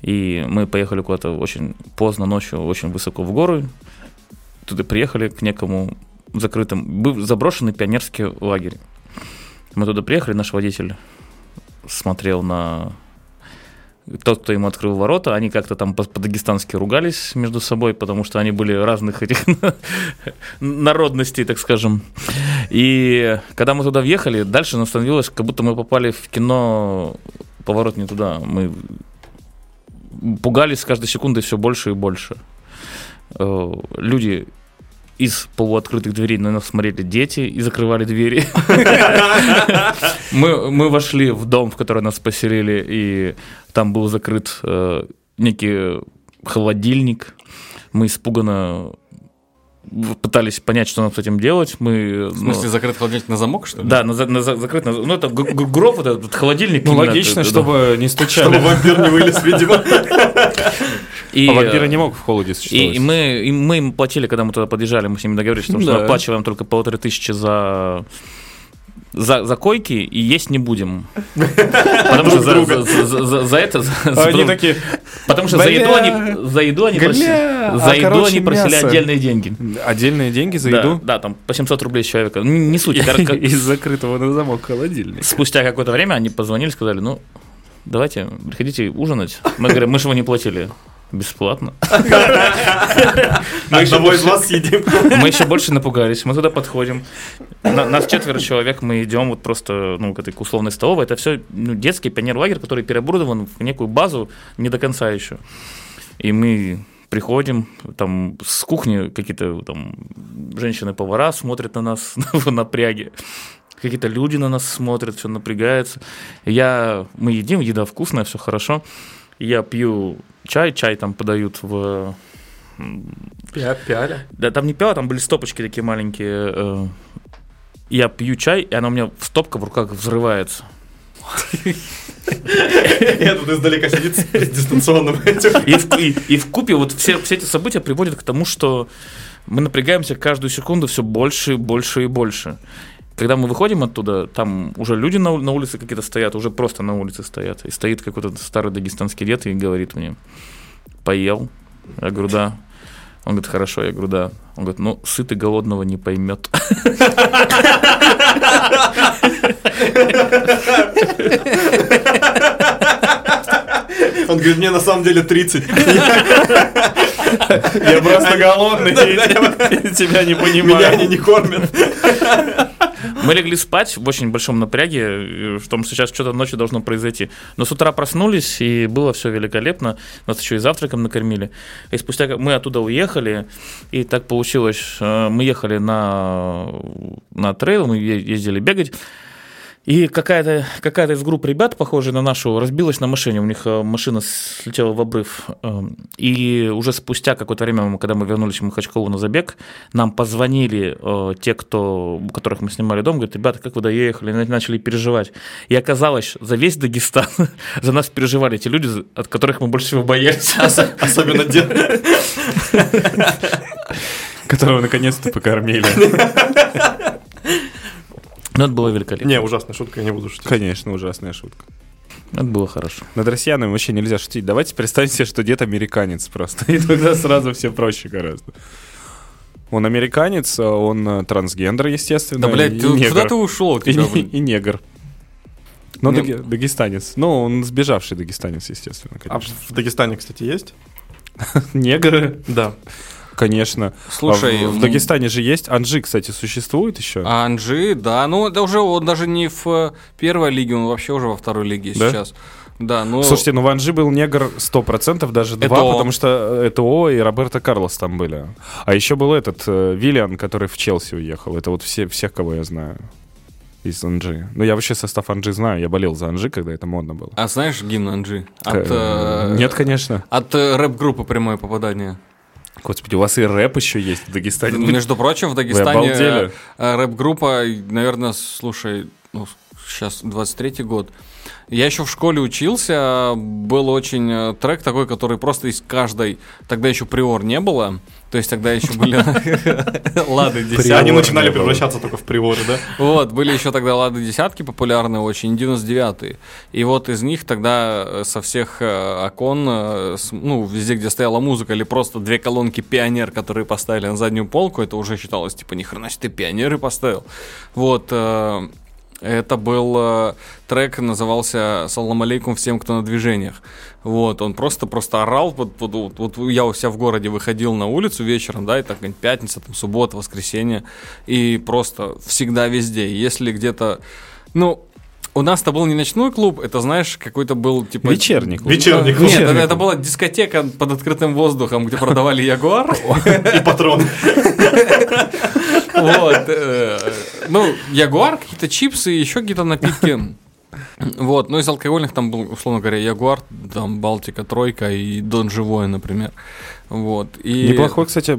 B: И мы поехали куда-то очень поздно ночью, очень высоко в горы. Туда приехали к некому закрытым, был заброшенный пионерский лагерь. Мы туда приехали, наш водитель смотрел на тот, кто ему открыл ворота, они как-то там по- по-дагестански ругались между собой, потому что они были разных этих народностей, так скажем. И когда мы туда въехали, дальше нам становилось, как будто мы попали в кино «Поворот не туда». Мы пугались с каждой секундой все больше и больше. Э, Люди из полуоткрытых дверей на нас смотрели дети и закрывали двери. Мы, вошли в дом, в который нас поселили, и там был закрыт э, некий холодильник. Мы испуганно пытались понять, что нам с этим делать. Мы,
A: В смысле, закрыт холодильник на замок, что ли?
B: да, на, на за- закрыт, на- ну это гроб, вот этот холодильник.
E: Ну, логично,
B: да, да.
E: чтобы не стучали.
F: вампир не вылез, видимо.
B: И,
E: А вампиры не
B: э,
E: могут в холоде
B: И,
E: существовать.
B: и мы, и мы им платили, когда мы туда подъезжали, мы с ними договорились, что
E: Да.
B: мы оплачиваем только полторы тысячи за, за, за койки и есть не будем. Потому что за, за, за- за- это... за-
E: А Они такие,
B: потому что за
E: «Бля,
B: еду они, за еду они,
E: гля,
B: просили,
E: а,
B: за еду
E: короче,
B: они просили
E: мясо».
B: отдельные деньги.
E: отдельные деньги за
B: да,
E: еду?
B: Да, там по 700 рублей с человека. Не, не суть.
E: Из закрытого на замок холодильника.
B: Спустя какое-то время они позвонили, сказали, ну, давайте, приходите ужинать. Мы говорим, мы же его не платили. Бесплатно. Мы еще
F: Одного из
B: больше-
F: вас съедим.
B: Мы еще больше напугались. Мы туда подходим. На- нас четверо человек, мы идем вот просто ну, к этой условной столовой. Это все ну, детский пионер-лагерь, который переоборудован в некую базу не до конца еще. И мы приходим, там с кухни какие-то там женщины-повара смотрят на нас в напряге. Какие-то люди на нас смотрят, все напрягается. Я, мы едим, еда вкусная, все хорошо. Я пью чай, чай там подают в
F: Пиаля.
B: да, там не пиала, там были стопочки такие маленькие. э, я пью чай, и она у меня в стопка в руках взрывается.
F: Я тут издалека сидит с дистанционным этим.
B: И в, и, и купе вот все, все эти события приводят к тому, что мы напрягаемся каждую секунду все больше, больше и больше. Когда мы выходим оттуда, там уже люди на, на улице какие-то стоят, уже просто на улице стоят. И стоит какой-то старый дагестанский дед и говорит мне, поел? Я говорю, да. Он говорит, хорошо, я говорю, да. Он говорит, ну, сытый голодного не поймет.
F: Он говорит, мне на самом деле 30.
E: Я просто голодный, и тебя не
F: Меня они
E: понимаю.
F: не кормят.
B: Мы легли спать в очень большом напряге, э, в том, что сейчас что-то ночью должно произойти. Но с утра проснулись, и было все великолепно. Нас еще и завтраком накормили. И спустя мы оттуда уехали, и так получилось, э, мы ехали на, на трейл, мы ездили бегать, и какая-то какая из групп ребят, похожая на нашу, разбилась на машине. У них э, машина слетела в обрыв. Эм, И уже спустя какое-то время, когда мы вернулись в Махачкалу на забег, нам позвонили э, те, кто, у которых мы снимали дом, говорят, ребята, как вы доехали? И начали переживать. И оказалось, за весь Дагестан за нас переживали те люди, от которых мы больше всего боялись.
F: Особенно дед.
E: Которого наконец-то покормили.
B: Но это было великолепно.
F: Не, ужасная шутка, я не буду шутить.
E: Конечно, ужасная шутка.
B: Это было хорошо.
E: Над россиянами вообще нельзя шутить. Давайте представим себе, что дед американец просто. И тогда сразу все проще гораздо. Он американец, а он э, трансгендер, естественно.
A: Да, блядь,
E: и
A: ты-
E: негр.
A: куда ты ушел?
E: И, негр. Ну,
A: Не-
E: даге- дагестанец. Ну, он сбежавший дагестанец, естественно,
F: А
E: конечно.
F: в Дагестане, кстати, есть?
E: Негры,
F: Да.
E: Конечно.
A: Слушай,
E: А в, в Дагестане же есть. Анжи, кстати, существует еще.
A: А Анжи, да, ну это уже он даже не в э, первой лиге, он вообще уже во второй лиге
E: Да?
A: сейчас. Да, ну
E: Слушайте, ну в Анжи был негр 100%, даже два,
A: Этоо.
E: потому что ЭТО и Роберто Карлос там были. А еще был этот э, Виллиан, который в Челси уехал. Это вот все, всех, кого я знаю из Анжи. Ну, я вообще состав Анжи знаю. Я болел за Анжи, когда это модно было.
A: А знаешь гимн Анжи? От,
E: К-
A: э,
E: Нет, конечно.
A: От э, рэп-группы «Прямое попадание».
E: Господи, у вас и рэп еще есть в Дагестане.
A: Между прочим, в Дагестане э, рэп-группа, наверное, слушай, ну, сейчас 23-й год. Я еще в школе учился, был очень э, трек такой, который просто из каждой, тогда еще приор не было, то есть тогда еще были лады
F: Они
A: десятки.
F: начинали
E: не было.
F: превращаться только в приоры, да?
A: Вот, были еще тогда лады десятки популярные очень, 99-е. И вот из них тогда э, со всех э, окон, ну, везде, где стояла музыка, или просто две колонки пионер, которые поставили на заднюю полку, это уже считалось, типа, ни хрена себе ты пионеры поставил. Вот, это был э, трек, назывался «Салам алейкум всем, кто на движениях». Вот, он просто-просто орал, вот, вот, вот, вот я у себя в городе выходил на улицу вечером, да, и так какая-нибудь пятница, там, суббота, воскресенье, и просто всегда везде. Если где-то, ну, у нас-то был не ночной клуб, это, знаешь, какой-то был, типа...
E: Вечерний клуб.
F: Вечерний клуб.
A: Нет, это, это была дискотека под открытым воздухом, где продавали Ягуар.
F: И патрон.
A: Вот. э, Ну, Ягуар, какие-то чипсы, еще какие-то напитки. Вот, ну из алкогольных там был, условно говоря, Ягуар, там Балтика Тройка и Дон Живое, например. Вот. И...
E: Неплохой, кстати,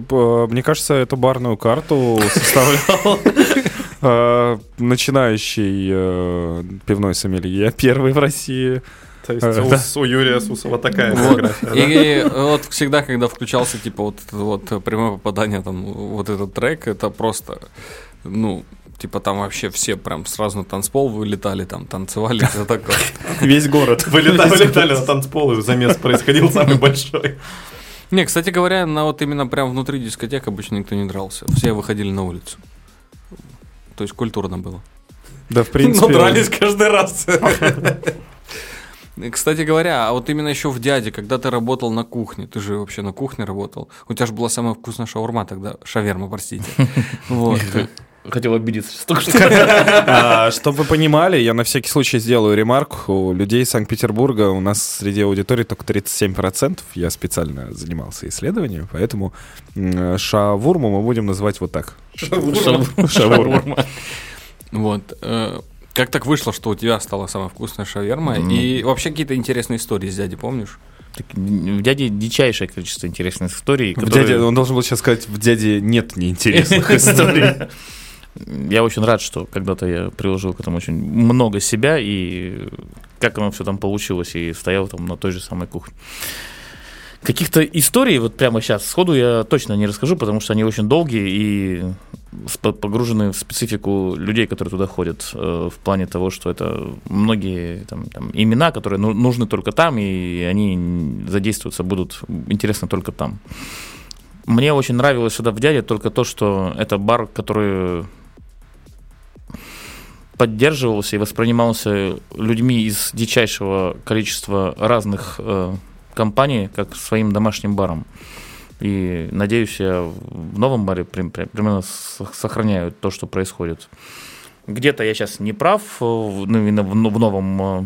E: мне кажется, эту барную карту составлял э, начинающий э, пивной сомелье, первый в России.
F: То есть
E: Э,
F: у,
E: да.
F: у Юрия Сусова такая
A: Вот.
F: биография, да?
A: И вот всегда, когда включался, типа, вот это вот прямое попадание, там, вот этот трек, это просто, ну, типа, там вообще все прям сразу на танцпол вылетали, там, танцевали, все такое.
E: Весь город.
F: Вылетали, вылетали на танцпол, и замес происходил самый большой.
A: Не, кстати говоря, на вот именно прям внутри дискотек обычно никто не дрался. Все выходили на улицу. То есть культурно было.
E: Да, в принципе.
A: Но дрались каждый раз. Кстати говоря, а вот именно еще в дяде, когда ты работал на кухне, ты же вообще на кухне работал. У тебя же была самая вкусная шаурма тогда, шаверма, простите. Вот.
B: Хотел обидеться только что.
E: А, Чтобы вы понимали, я на всякий случай сделаю ремарку. У людей Санкт-Петербурга у нас среди аудитории только 37%. Я специально занимался исследованием, поэтому шавурму мы будем называть вот так. Шавурма.
A: Вот. Как так вышло, что у тебя стала самая вкусная шаверма? И вообще какие-то интересные истории с дядей, помнишь?
B: Так, В дяде дичайшее количество интересных историй.
E: В
B: которые-
E: дяде, он должен был сейчас сказать, в дяде нет неинтересных историй.
B: я очень рад, что когда-то я приложил к этому очень много себя, и как оно все там получилось, и стоял там на той же самой кухне. Каких-то историй вот прямо сейчас сходу я точно не расскажу, потому что они очень долгие и погружены в специфику людей, которые туда ходят, э, в плане того, что это многие там, там, имена, которые ну- нужны только там, и они задействоваться будут интересны только там. Мне очень нравилось сюда в дяде только то, что это бар, который поддерживался и воспринимался людьми из дичайшего количества разных э, компаний как своим домашним баром. И надеюсь, я в новом баре прим- прим- примерно сохраняю то, что происходит. Где-то я сейчас не прав, в- ну, в новом, э,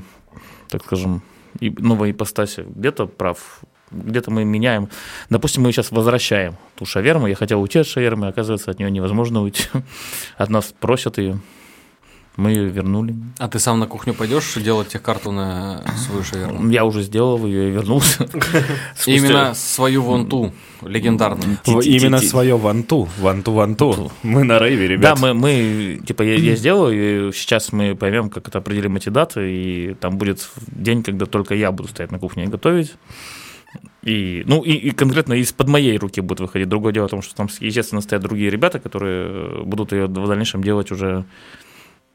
B: так скажем, новой ипостаси, где-то прав, где-то мы меняем. Допустим, мы сейчас возвращаем ту шаверму. Я хотел уйти от шавермы, оказывается, от нее невозможно уйти. От нас просят ее. Мы ее вернули.
A: А ты сам на кухню пойдешь делать техкарту на свою шаверму?
B: Я уже сделал ее и вернулся.
A: Именно свою вон ту, легендарную.
E: Именно свое ванту, ванту, ванту. Мы на рейве, ребят.
B: Да, мы, мы типа, я, я сделаю, и сейчас мы поймем, как это определим эти даты, и там будет день, когда только я буду стоять на кухне и готовить. И, ну, и, и конкретно из-под моей руки будет выходить. Другое дело в том, что там, естественно, стоят другие ребята, которые будут ее в дальнейшем делать уже,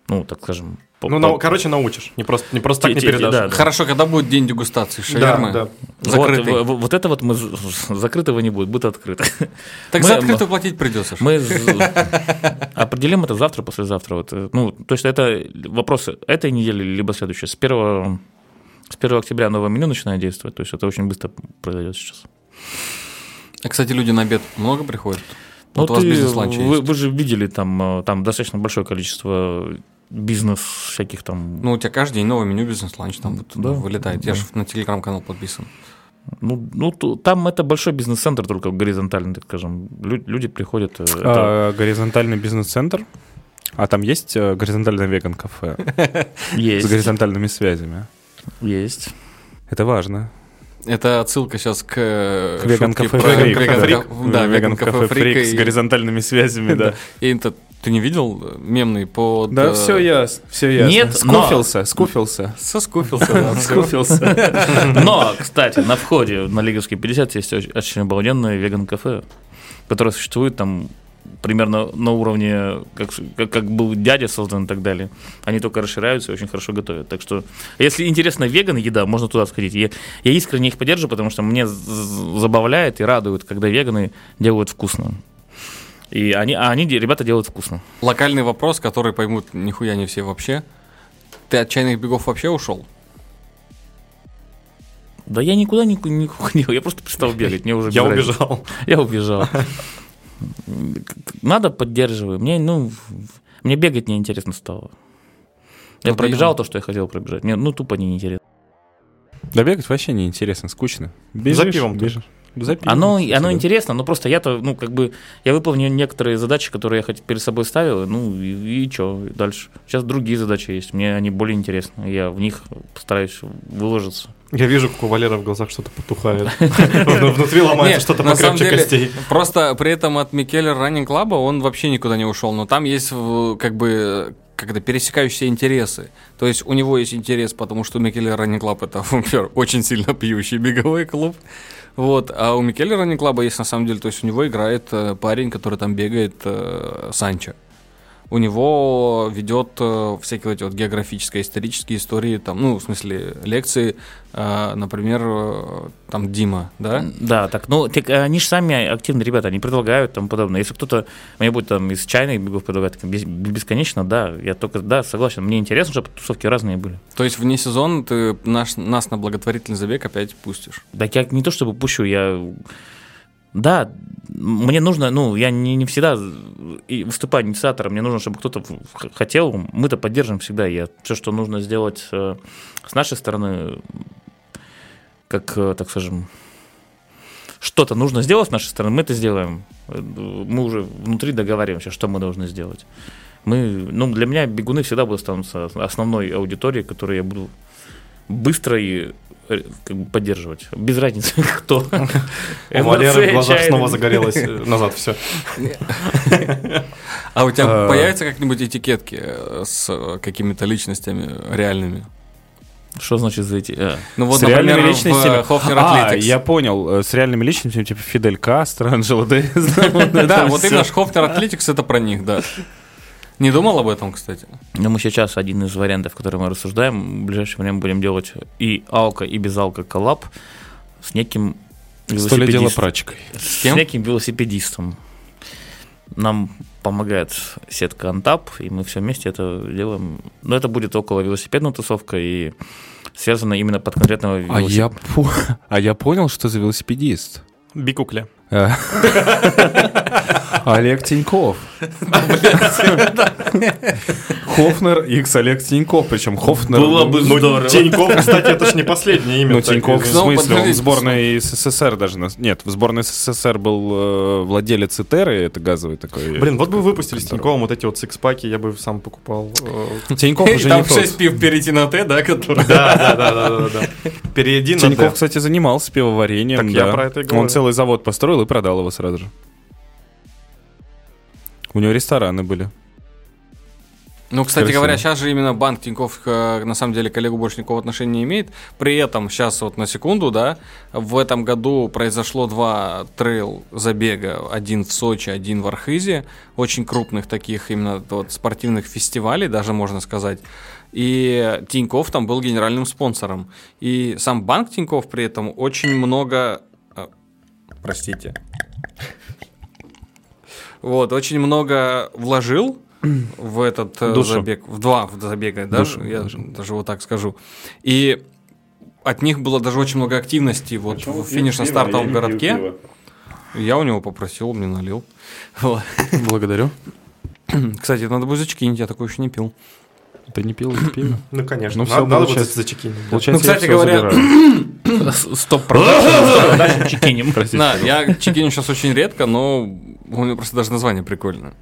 B: ну, так скажем... по-
F: Ну,
B: по-
F: нау- короче, научишь. Не просто, не просто так не передашь.
B: да, да.
A: Хорошо, когда будет день дегустации шавермы?
F: да.
A: Закрытый.
B: Вот, вот это вот мы закрытого не будет, будет открыто.
A: Так
B: Мы-
A: за открытую платить придется.
B: Мы определим это завтра, послезавтра. Вот. э, Ну, то есть это вопросы этой недели, либо следующей. С 1, с 1 октября новое меню начинает действовать. То есть это очень быстро произойдет сейчас.
A: А, кстати, люди на обед много приходят?
B: Ну,
A: Вот у вас
B: ты-
A: бизнес-ланч
B: вы,
A: есть.
B: вы же видели там, э, там достаточно большое количество бизнес всяких там.
A: Ну, у тебя каждый день новое меню бизнес-ланч там вот
B: Да.
A: вылетает. Я же на телеграм-канал подписан.
B: Ну, ну, там это большой бизнес-центр, только горизонтальный, так скажем. Лю- люди приходят. э, это-
E: А, горизонтальный бизнес-центр. А там есть э, горизонтальное веган-кафе с
B: есть.
E: горизонтальными связями?
B: Есть.
E: Это важно.
A: Это отсылка сейчас к, э,
E: К веган
A: шутке
E: кафе
A: про
E: Фрик.
A: Да,
E: Веган
A: веган
E: кафе
A: кафе
E: Фрик с горизонтальными связями, да.
A: И это ты не видел э, мемный под...
E: Да,
A: э,
E: все ясно, все ясно.
B: Нет, но-
E: скуфился, скуфился.
A: Соскуфился, да.
E: Скуфился.
B: Но, кстати, на входе на Лиговский 50 есть очень, обалденное веган-кафе, которое существует там примерно на уровне, как, как, как был дядя создан и так далее. Они только расширяются и очень хорошо готовят. Так что, если интересна веган еда, можно туда сходить. Я, я искренне их поддерживаю, потому что мне забавляет и радует, когда веганы делают вкусно. И они, а они, ребята, делают вкусно.
A: Локальный вопрос, который поймут нихуя не все вообще. Ты от чайных бегов вообще ушел?
B: Да я никуда не, не ходил, я просто перестал бегать. Мне уже
F: Я убежал.
B: Я убежал. Надо поддерживаю. Мне, ну, мне бегать неинтересно стало. Я
A: Ну,
B: пробежал
A: ты-
B: то, что я хотел пробежать. Мне, ну, тупо неинтересно.
E: Да бегать вообще неинтересно, скучно. Бежишь,
F: За пивом
E: бежишь. За пивом.
B: Оно,
E: кстати,
B: оно
E: да.
B: интересно, но просто я-то, ну, как бы, я выполнил некоторые задачи, которые я хоть перед собой ставил, ну, и, и что дальше. Сейчас другие задачи есть, мне они более интересны, я в них постараюсь выложиться.
F: Я вижу, как у Валера в глазах что-то потухает. Вну- Внутри ломается что-то покрепче костей.
A: Просто при этом от Mikkeller Running Club а он вообще никуда не ушел. Но там есть как бы когда пересекающиеся интересы. То есть у него есть интерес, потому что Mikkeller Running Club это, очень сильно пьющий беговой клуб. Вот, а у Mikkeller Running Club а есть на самом деле, то есть у него играет э, парень, который там бегает, э, Санчо. У него ведет э, всякие вот эти вот географические, исторические истории, там, ну, в смысле, лекции, э, например, э, там Дима, да?
B: Да, так, ну, так, они же сами активные ребята, они предлагают там подобное. Если кто-то мне будет там из чайных бегов предлагать бесконечно, да, я только, да, согласен. Мне интересно, чтобы тусовки разные были.
A: То есть вне сезона ты наш, нас на благотворительный забег опять пустишь.
B: Так я не то чтобы пущу, я... Да, мне нужно, ну, я не, не всегда выступаю инициатором, мне нужно, чтобы кто-то хотел, мы-то поддержим всегда. Я все, что нужно сделать э, с нашей стороны, как, э, так скажем, что-то нужно сделать с нашей стороны, мы это сделаем. Мы уже внутри договариваемся, что мы должны сделать. Мы, ну, для меня бегуны всегда будут останутся основной аудиторией, которой я буду быстро и как бы поддерживать. Без разницы, кто.
F: У Валеры в глазах снова загорелось э, назад все.
A: А у тебя
E: А.
A: появятся как-нибудь этикетки э, с э, какими-то личностями реальными?
B: Что значит зайти? А,
A: Ну вот,
E: с реальными
A: например,
E: личностями.
A: в Хофнер
E: а,
A: Athletics.
E: я понял. э, С реальными личностями, типа Фидель Кастро, Анджела Дэвис.
A: Да, вот именно Хофнер Athletics это про них, да. Не думал об этом, кстати?
B: Ну, мы сейчас один из вариантов, который мы рассуждаем, в ближайшее время будем делать и алка, и без алка коллаб с неким
E: Сто ли дело
B: велосипедистом.
E: прачкой.
B: С
A: кем?
B: неким велосипедистом. Нам помогает сетка Антап, и мы все вместе это делаем. Но это будет около велосипедной тусовка и связано именно под конкретного
E: А я,
B: велосипеда.
E: а я понял, что за велосипедист.
F: Бикукля.
E: Э. Олег Тиньков. Хофнер X Олег Тиньков. Причем Хофнер...
B: Было бы
F: Ну,
B: здорово.
F: Тиньков, кстати, это ж не последнее имя.
E: Ну, Тиньков, в.
A: Ну,
E: смысле, он в сборной СССР даже... Нет, в сборной СССР был э, владелец Итеры, это газовый такой...
F: Блин, вот бы выпустили с Тиньковым вот эти вот сикспаки, я бы сам покупал. э,
E: Тиньков уже
A: Там
E: не тот.
A: 6 пив перейти на Т, да, который...
F: Да, да, да, да, да. Перейди на
E: Тиньков, кстати, занимался пивоварением.
F: Так я про это и говорю.
E: Он целый завод построил и продал его сразу же. У него рестораны были.
A: Ну, кстати
E: Красиво.
A: говоря, сейчас же именно банк Тинькофф э, на самом деле к Олегу больше никакого отношения не имеет. При этом, сейчас вот на секунду, да, в этом году произошло два трейл забега. Один в Сочи, один в Архизе. Очень крупных таких именно вот спортивных фестивалей, даже можно сказать. И Тинькофф там был генеральным спонсором. И сам банк Тинькофф при этом очень много... Простите. Вот, очень много вложил в этот э,
E: Душу.
A: забег, в два забега, да,
E: Душу
A: я
E: вложил.
A: даже вот так скажу. И от них было даже очень много активности вот в финишно-стартовом городке. Я у него попросил, мне налил. Вот.
E: Благодарю.
A: Кстати, надо будет зачекинить, я такой еще не пил.
E: Ты не пил эти пиво?
F: Ну, конечно.
E: Ну,
F: надо, надо
E: получается-
F: зачекинить. да.
E: Получается,
A: Ну, кстати говоря,
E: забираю.
B: Стоп продакшн, дальше чекинем.
A: Да, я чекиню сейчас очень редко, но у меня просто даже название прикольное.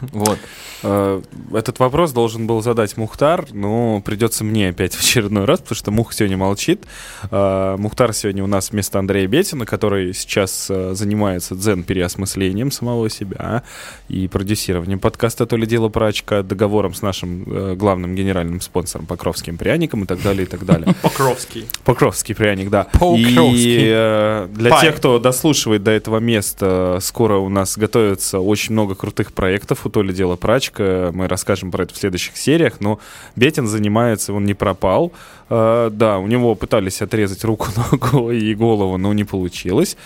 A: Вот.
E: Э, Этот вопрос должен был задать Мухтар, но придется мне опять в очередной раз, потому что Мух сегодня молчит. Э, Мухтар сегодня у нас вместо Андрея Бетина, который сейчас э, занимается дзен-переосмыслением самого себя и продюсированием подкаста «То ли дело прачка», договором с нашим главным генеральным спонсором Покровским пряником и так далее, и так далее.
F: Покровский.
E: Покровский пряник, да.
A: Покровский.
E: И для тех, кто дослушивает до этого места, скоро у нас готовится очень много крутых проектов у То ли дело прачка. Мы расскажем про это в следующих сериях. Но Бетин занимается, он не пропал. Э, да, у него пытались отрезать руку, ногу и голову, но не получилось.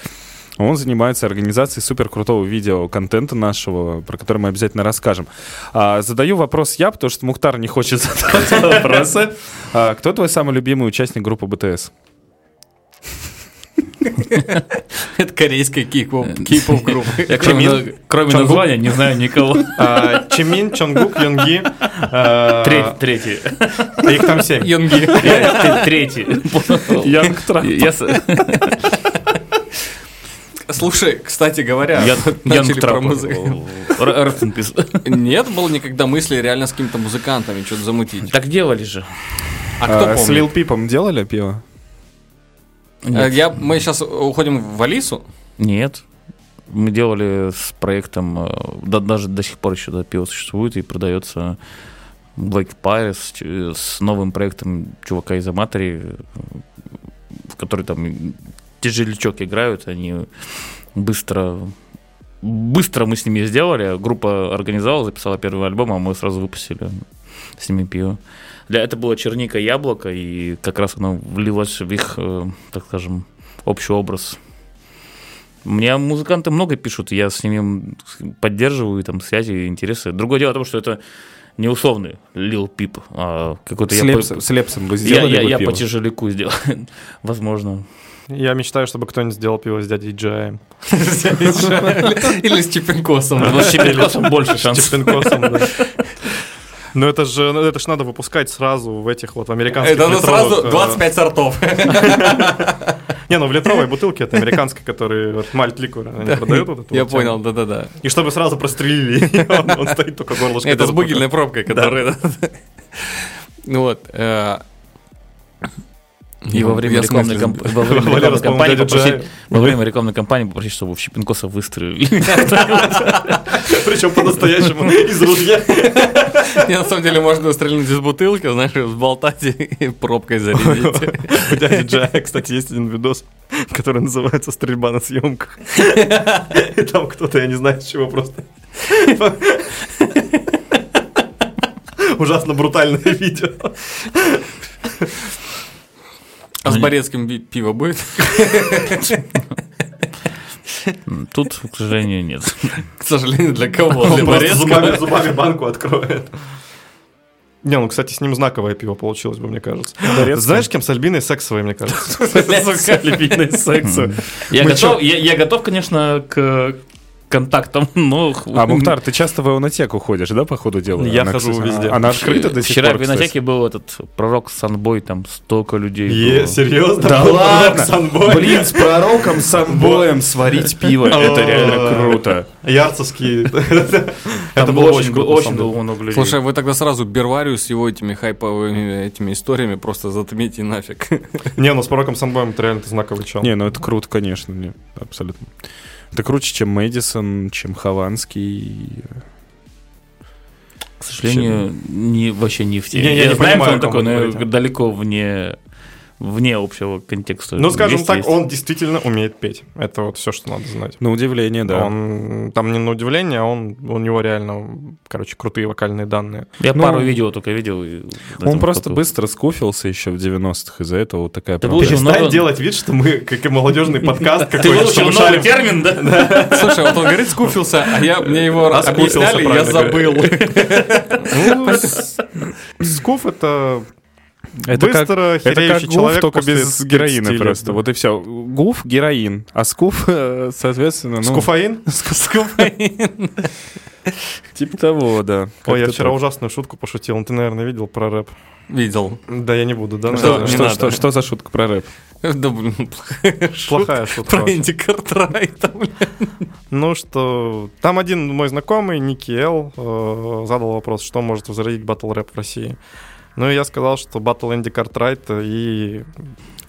E: Он занимается организацией супер крутого видео-контента нашего, про который мы обязательно расскажем. А, задаю вопрос я, потому что Мухтар не хочет задавать вопросы. А, кто твой самый любимый участник группы БТС?
A: Это корейская кей-поп кей-поп группа.
B: Я кроме, названия не знаю никого.
F: А, Чимин, Чонгук, Йонги. а,
B: Третий.
F: А Их там семь.
A: Йонги.
B: Третий.
E: Янг
A: Слушай, кстати говоря,
B: Я-
A: начали про музыку. Нет было никогда мысли реально с какими-то музыкантами что-то замутить.
B: Так делали же.
A: А кто
E: С Лил
A: помнит?
E: Пипом делали пиво?
A: Э, Я, мы сейчас уходим в Алису.
B: Нет. Мы делали с проектом, э, да, даже до сих пор еще да, пиво существует и продается Black Pirates ч- с новым проектом чувака из Аматори, э, в который там тяжелячок играют, они быстро быстро мы с ними сделали, группа организовала, записала первый альбом, а мы сразу выпустили с ними пиво. Для это было черника яблоко, и как раз оно влилось в их, э, так скажем, общий образ. Мне музыканты много пишут, я с ними поддерживаю там связи, интересы. Другое дело в том, что это не условный Lil Peep, а какой-то
E: С
B: я, по,
E: с Лепсом
B: я,
E: сделали
B: я,
E: бы
B: я
E: пиво?
B: по тяжеляку сделал. Возможно.
F: Я мечтаю, чтобы кто-нибудь сделал пиво с дядей Джаем.
A: Или с Чипенкосом.
B: С Чипенкосом больше шансов.
F: Чипенкосом, да. Но это же, это ж надо выпускать сразу в этих вот американских
A: Это ну сразу
F: э,
A: 25 сортов.
F: Не, ну в литровой бутылке это американской, который вот, мальт ликур они продают вот эту
A: Я понял, да-да-да.
F: И чтобы сразу прострелили, он, стоит только горлышко.
A: Это с бугельной пробкой, которая... Ну Вот.
B: И во время рекламной во время рекламной кампании попросить- во время рекламной кампании попросить, чтобы в Щепенкоса выстрелили.
F: Причем по-настоящему из ружья.
A: Не, на самом деле можно стрельнуть из бутылки, знаешь, взболтать и пробкой зарядить.
F: У дяди Джая, кстати, есть один видос, который называется «Стрельба на съемках». И там кто-то, я не знаю, с чего просто... Ужасно брутальное видео.
A: А с Борецким пиво будет?
B: Тут, к сожалению, нет.
A: К сожалению, для кого?
F: Он
A: Для Борецкого?
F: зубами, зубами банку откроет. Не, ну, кстати, с ним знаковое пиво получилось бы, мне кажется. Знаешь, кем с Альбиной сексовой, мне кажется. Мы
B: готов, я, я готов, конечно, к контактам, но...
E: А, Мухтар, ты часто в ионотеку ходишь, да, по ходу дела?
F: Я
E: Она,
F: хожу
E: кстати,
F: везде.
E: Она открыта до сих
B: Вчера
E: пор,
B: в винотеке был этот пророк Санбой, там столько людей.
F: Е,
B: было.
F: серьезно?
E: Да ладно?
F: Санбой?
E: Блин, с пророком Санбоем сварить пиво, это реально круто.
F: Ярцевский. Это
B: было очень, было много людей.
A: Слушай, вы тогда сразу Берварию с его этими хайповыми этими историями просто затмите нафиг.
F: Не, ну с пророком Санбоем это реально знаковый чел.
E: Не, ну это круто, конечно, не, абсолютно. Это круче, чем Мэдисон, чем Хованский.
B: к сожалению, не, вообще не в теме.
F: Не, я не
B: знаю,
F: понимаю,
B: кто он такой, но далеко вне, вне общего контекста.
F: Ну, скажем так,
B: есть.
F: он действительно умеет петь. Это вот все, что надо знать.
E: На удивление, да.
F: Он там не на удивление, а он у него реально, короче, крутые вокальные данные.
B: Я
E: ну,
B: пару видео только видел.
E: Он просто
B: хватило.
E: быстро скуфился еще в 90-х, из-за этого вот такая
B: Ты
E: проблема.
F: Перестань
B: много-
F: делать вид, что мы, как и молодежный подкаст
B: Ты
F: какой-то, мы
B: новый термин, да?
A: Слушай, вот он говорит, скуфился, а я, мне его
F: А
A: объясняли, я забыл.
F: Ну, Скуф это
E: Это как,
F: быстро
E: это как гуф,
F: человек
E: только без героина
F: 30 лет,
E: просто.
F: да.
E: Вот и все. Гуф — героин, а скуф, соответственно, ну...
F: Скуфаин?
E: Типа того, да.
F: Ой, я вчера ужасную шутку пошутил. Ну, Ты, наверное, видел про рэп.
A: Видел.
F: Да, я не буду, да?
E: Что, что-
A: надо.
E: что- что за шутка про рэп?
A: Да, блин, плохая шутка.
F: Плохая шутка.
A: Про. Энди Картрайта, блин.
F: Ну что, там один мой знакомый, Ники Эл, э, задал вопрос, что может возродить батл рэп в России. Ну и я сказал, что батл Энди Картрайта и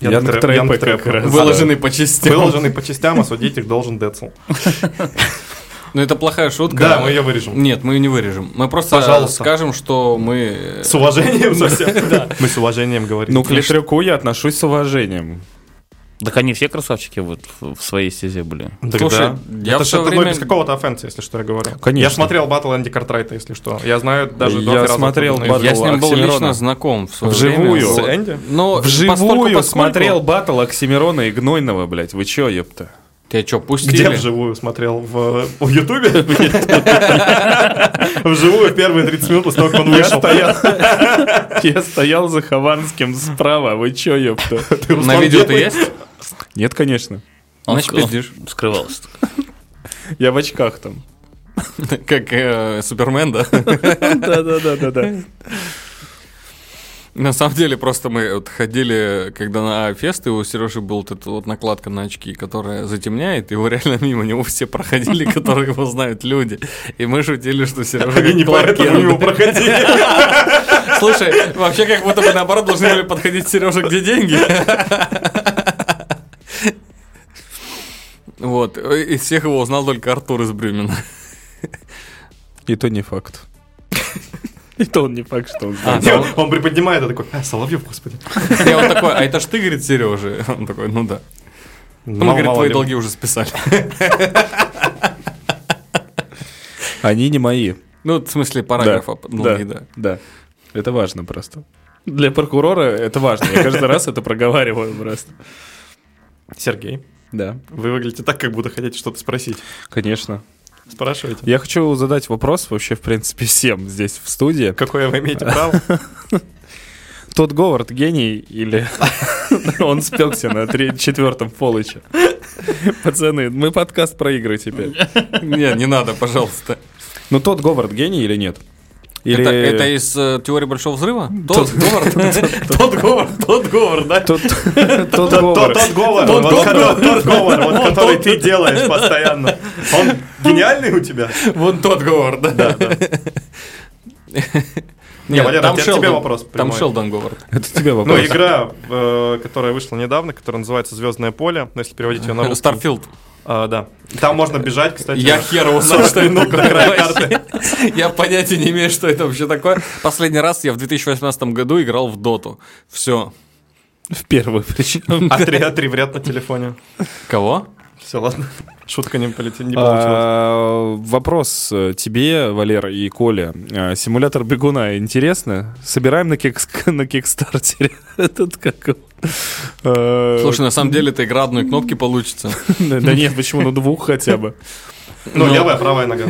E: Young
F: Trap-
E: Trappa
F: Young
E: как
F: Trappa.
E: раз.
A: Выложенный по частям.
F: Выложенный по частям, осудить их должен Децл.
A: Ну, это плохая шутка.
F: Да, мы ее вырежем.
A: Нет, мы ее не вырежем. Мы просто
F: Пожалуйста.
A: скажем, что мы...
F: С уважением совсем. Мы с уважением говорим.
E: Ну, к Литрюку я отношусь с уважением.
B: Так они все красавчики вот в своей стезе были.
F: Так
A: Слушай,
F: да.
A: я
F: это что-то
A: время-
F: без какого-то офенса, если что я говорю.
E: Конечно.
F: Я смотрел батл Энди Картрайта, если что. Я знаю даже
E: Я
F: два раза
E: смотрел батл
A: Я с ним был
E: Оксимирона.
A: лично знаком в свое
E: Вживую.
A: время.
F: С. Энди?
A: Но постольку,
E: Вживую
A: поскольку-
E: смотрел батл Оксимирона и Гнойного, блядь. Вы чё, ёпта?
A: Тебя что, пустили?
F: Где вживую смотрел? В, в Ютубе? Вживую первые 30 минут после того, как он вышел.
E: стоял, я стоял за Хованским справа. Вы чё, ёпта?
A: На видео ты есть?
E: Нет, конечно.
B: Он. Скрывался.
E: Я в очках там.
A: Как э, Супермен, да?
E: Да-да-да-да-да.
A: На самом деле, просто мы вот ходили, когда на фесты, у Сережи был вот эта вот накладка на очки, которая затемняет, его реально мимо него все проходили, которые его знают люди. И мы шутили, что Сережа
F: Они не поэтому мимо проходили.
A: Слушай, вообще как будто бы наоборот должны были подходить Сережа, где деньги. Вот, из всех его узнал только Артур из Брюмина.
E: И то не факт. И то он не факт, что он
A: А,
E: знает.
A: да, он-
F: Он приподнимает, и такой, а, Соловьев, господи.
A: Я вот такой, а это ж ты, говорит, Сережа? Он такой, ну да. Ну, мы, говорит, твои долги уже списали.
E: Они не мои.
A: Ну, в смысле, параграфа долги, да.
E: Да. Это важно просто. Для прокурора это важно. Я каждый раз это проговариваю просто.
F: Сергей,
E: Да,
F: вы выглядите так, как будто хотите что-то спросить.
E: конечно.
F: Спрашивайте.
E: Я хочу задать вопрос вообще, в принципе, всем здесь в студии.
F: Какое вы имеете право?
E: Тот Говард гений или он спекся на четвертом полыче? Пацаны, мы подкаст про игры теперь.
A: Не, не надо, пожалуйста.
E: Ну, тот Говард гений или нет? Или...
A: Это, это из э, теории большого взрыва? Тот Говард? Тот Говард, тот Говард, да?
E: Тот, тот
F: Тот
E: Говард.
F: тот говор, вот который- тот говор, вот который ты делаешь постоянно. Он гениальный у тебя?
A: Вон тот Говард, да?
F: Не, Валера,
A: там
F: это тебе вопрос
A: Там
F: прямой.
A: Шелдон Говард.
E: Это тебе
F: Ну,
E: вопрос.
F: игра, э, которая вышла недавно, которая называется Звездное поле, ну, если переводить ее на русский.
A: Starfield.
F: А, да. Там можно бежать, кстати.
A: Я хер
F: 40
A: что это такое вообще. Я понятия не имею, что это вообще такое. Последний раз я в 2018 году играл в Доту. Все.
E: В первую, причем.
F: А три, а три в ряд на телефоне.
A: Кого?
F: Все, ладно. Шутка не, получилась.
E: А, Вопрос э, тебе, Валер и Коля. А, Симулятор бегуна интересно? Собираем на, кикс- на Кикстартере. Этот как? Э,
A: Слушай, на самом деле это игра одной кнопки получится.
E: Да да нет, почему? Ну двух хотя бы.
F: Ну, левая, правая нога.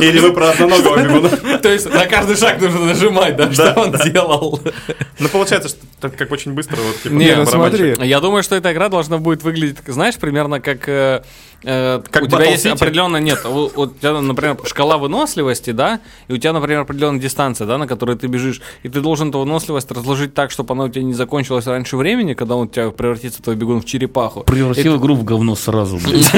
F: Или вы про одноногого бегуна.
A: То есть на каждый шаг нужно нажимать, да, что он делал.
F: Ну, получается, что так как очень быстро вот типа,
A: Не,
E: ну смотри.
A: Я думаю, что эта игра должна будет выглядеть, знаешь, примерно как... э, э,
F: Как
A: у тебя есть
F: City?
A: определенная... Нет, у, у тебя, например, шкала выносливости, да, и у тебя, например, определенная дистанция, да, на которой ты бежишь, и ты должен эту выносливость разложить так, чтобы она у тебя не закончилась раньше времени, когда он у тебя превратится, твой бегун, в черепаху.
B: Превратил игру в говно сразу. блядь.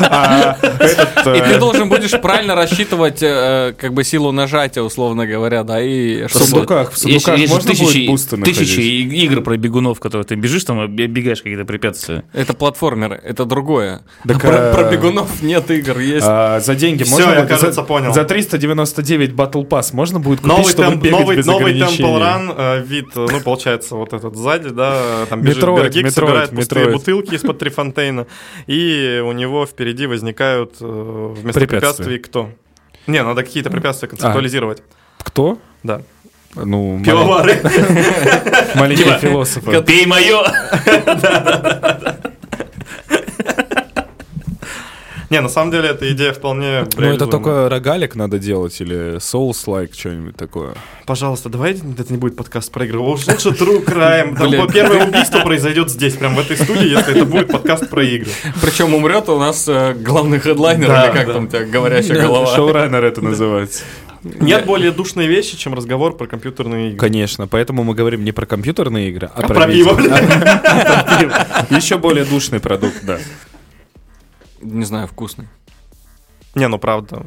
A: И ты
E: э,
A: должен будешь правильно рассчитывать, э, как бы, силу нажатия, условно говоря, да, и...
E: В сундуках, в сундуках можно
B: тысячи,
E: будет бусты
B: тысячи игр про бегунов, которые ты бежишь, там оббегаешь какие-то препятствия.
A: Это платформер, это другое. А про,
E: а-
A: бегунов нет игр, есть...
E: А, за деньги можно
F: я, кажется,
E: за,
F: понял.
E: За 399 Battle Pass можно будет купить,
F: Новый,
E: чтобы бегать без
F: новый
E: ограничений?
F: Temple Run, э, вид, э, ну, получается, вот этот сзади, да, там бежит Бергик, собирает пустые бутылки из-под Трифонтейна, и у него впереди возникают э, вместо препятствий кто? Не, надо какие-то препятствия концептуализировать.
E: Кто?
F: Да.
E: Ну,
F: Пивовары.
E: маленькие философы.
B: Пей мое!
F: Не, на самом деле эта идея вполне
E: Ну, это только рогалик надо делать или Souls-like, что-нибудь такое.
F: Пожалуйста, давайте это не будет подкаст про игры. Уж лучше True Crime. Там первое убийство произойдет здесь, прям в этой студии, если это будет подкаст про игры.
A: Причем умрет у нас э, главный хедлайнер,
F: Да,
A: или как
F: да.
A: там у тебя говорящая голова.
E: Шоураннер это называется.
F: Нет более душной вещи, чем разговор про компьютерные игры.
E: Конечно, поэтому мы говорим не про компьютерные игры, а,
F: А про пиво, блин.
E: Еще более душный продукт, да.
A: Не знаю, вкусный.
F: Не, ну правда.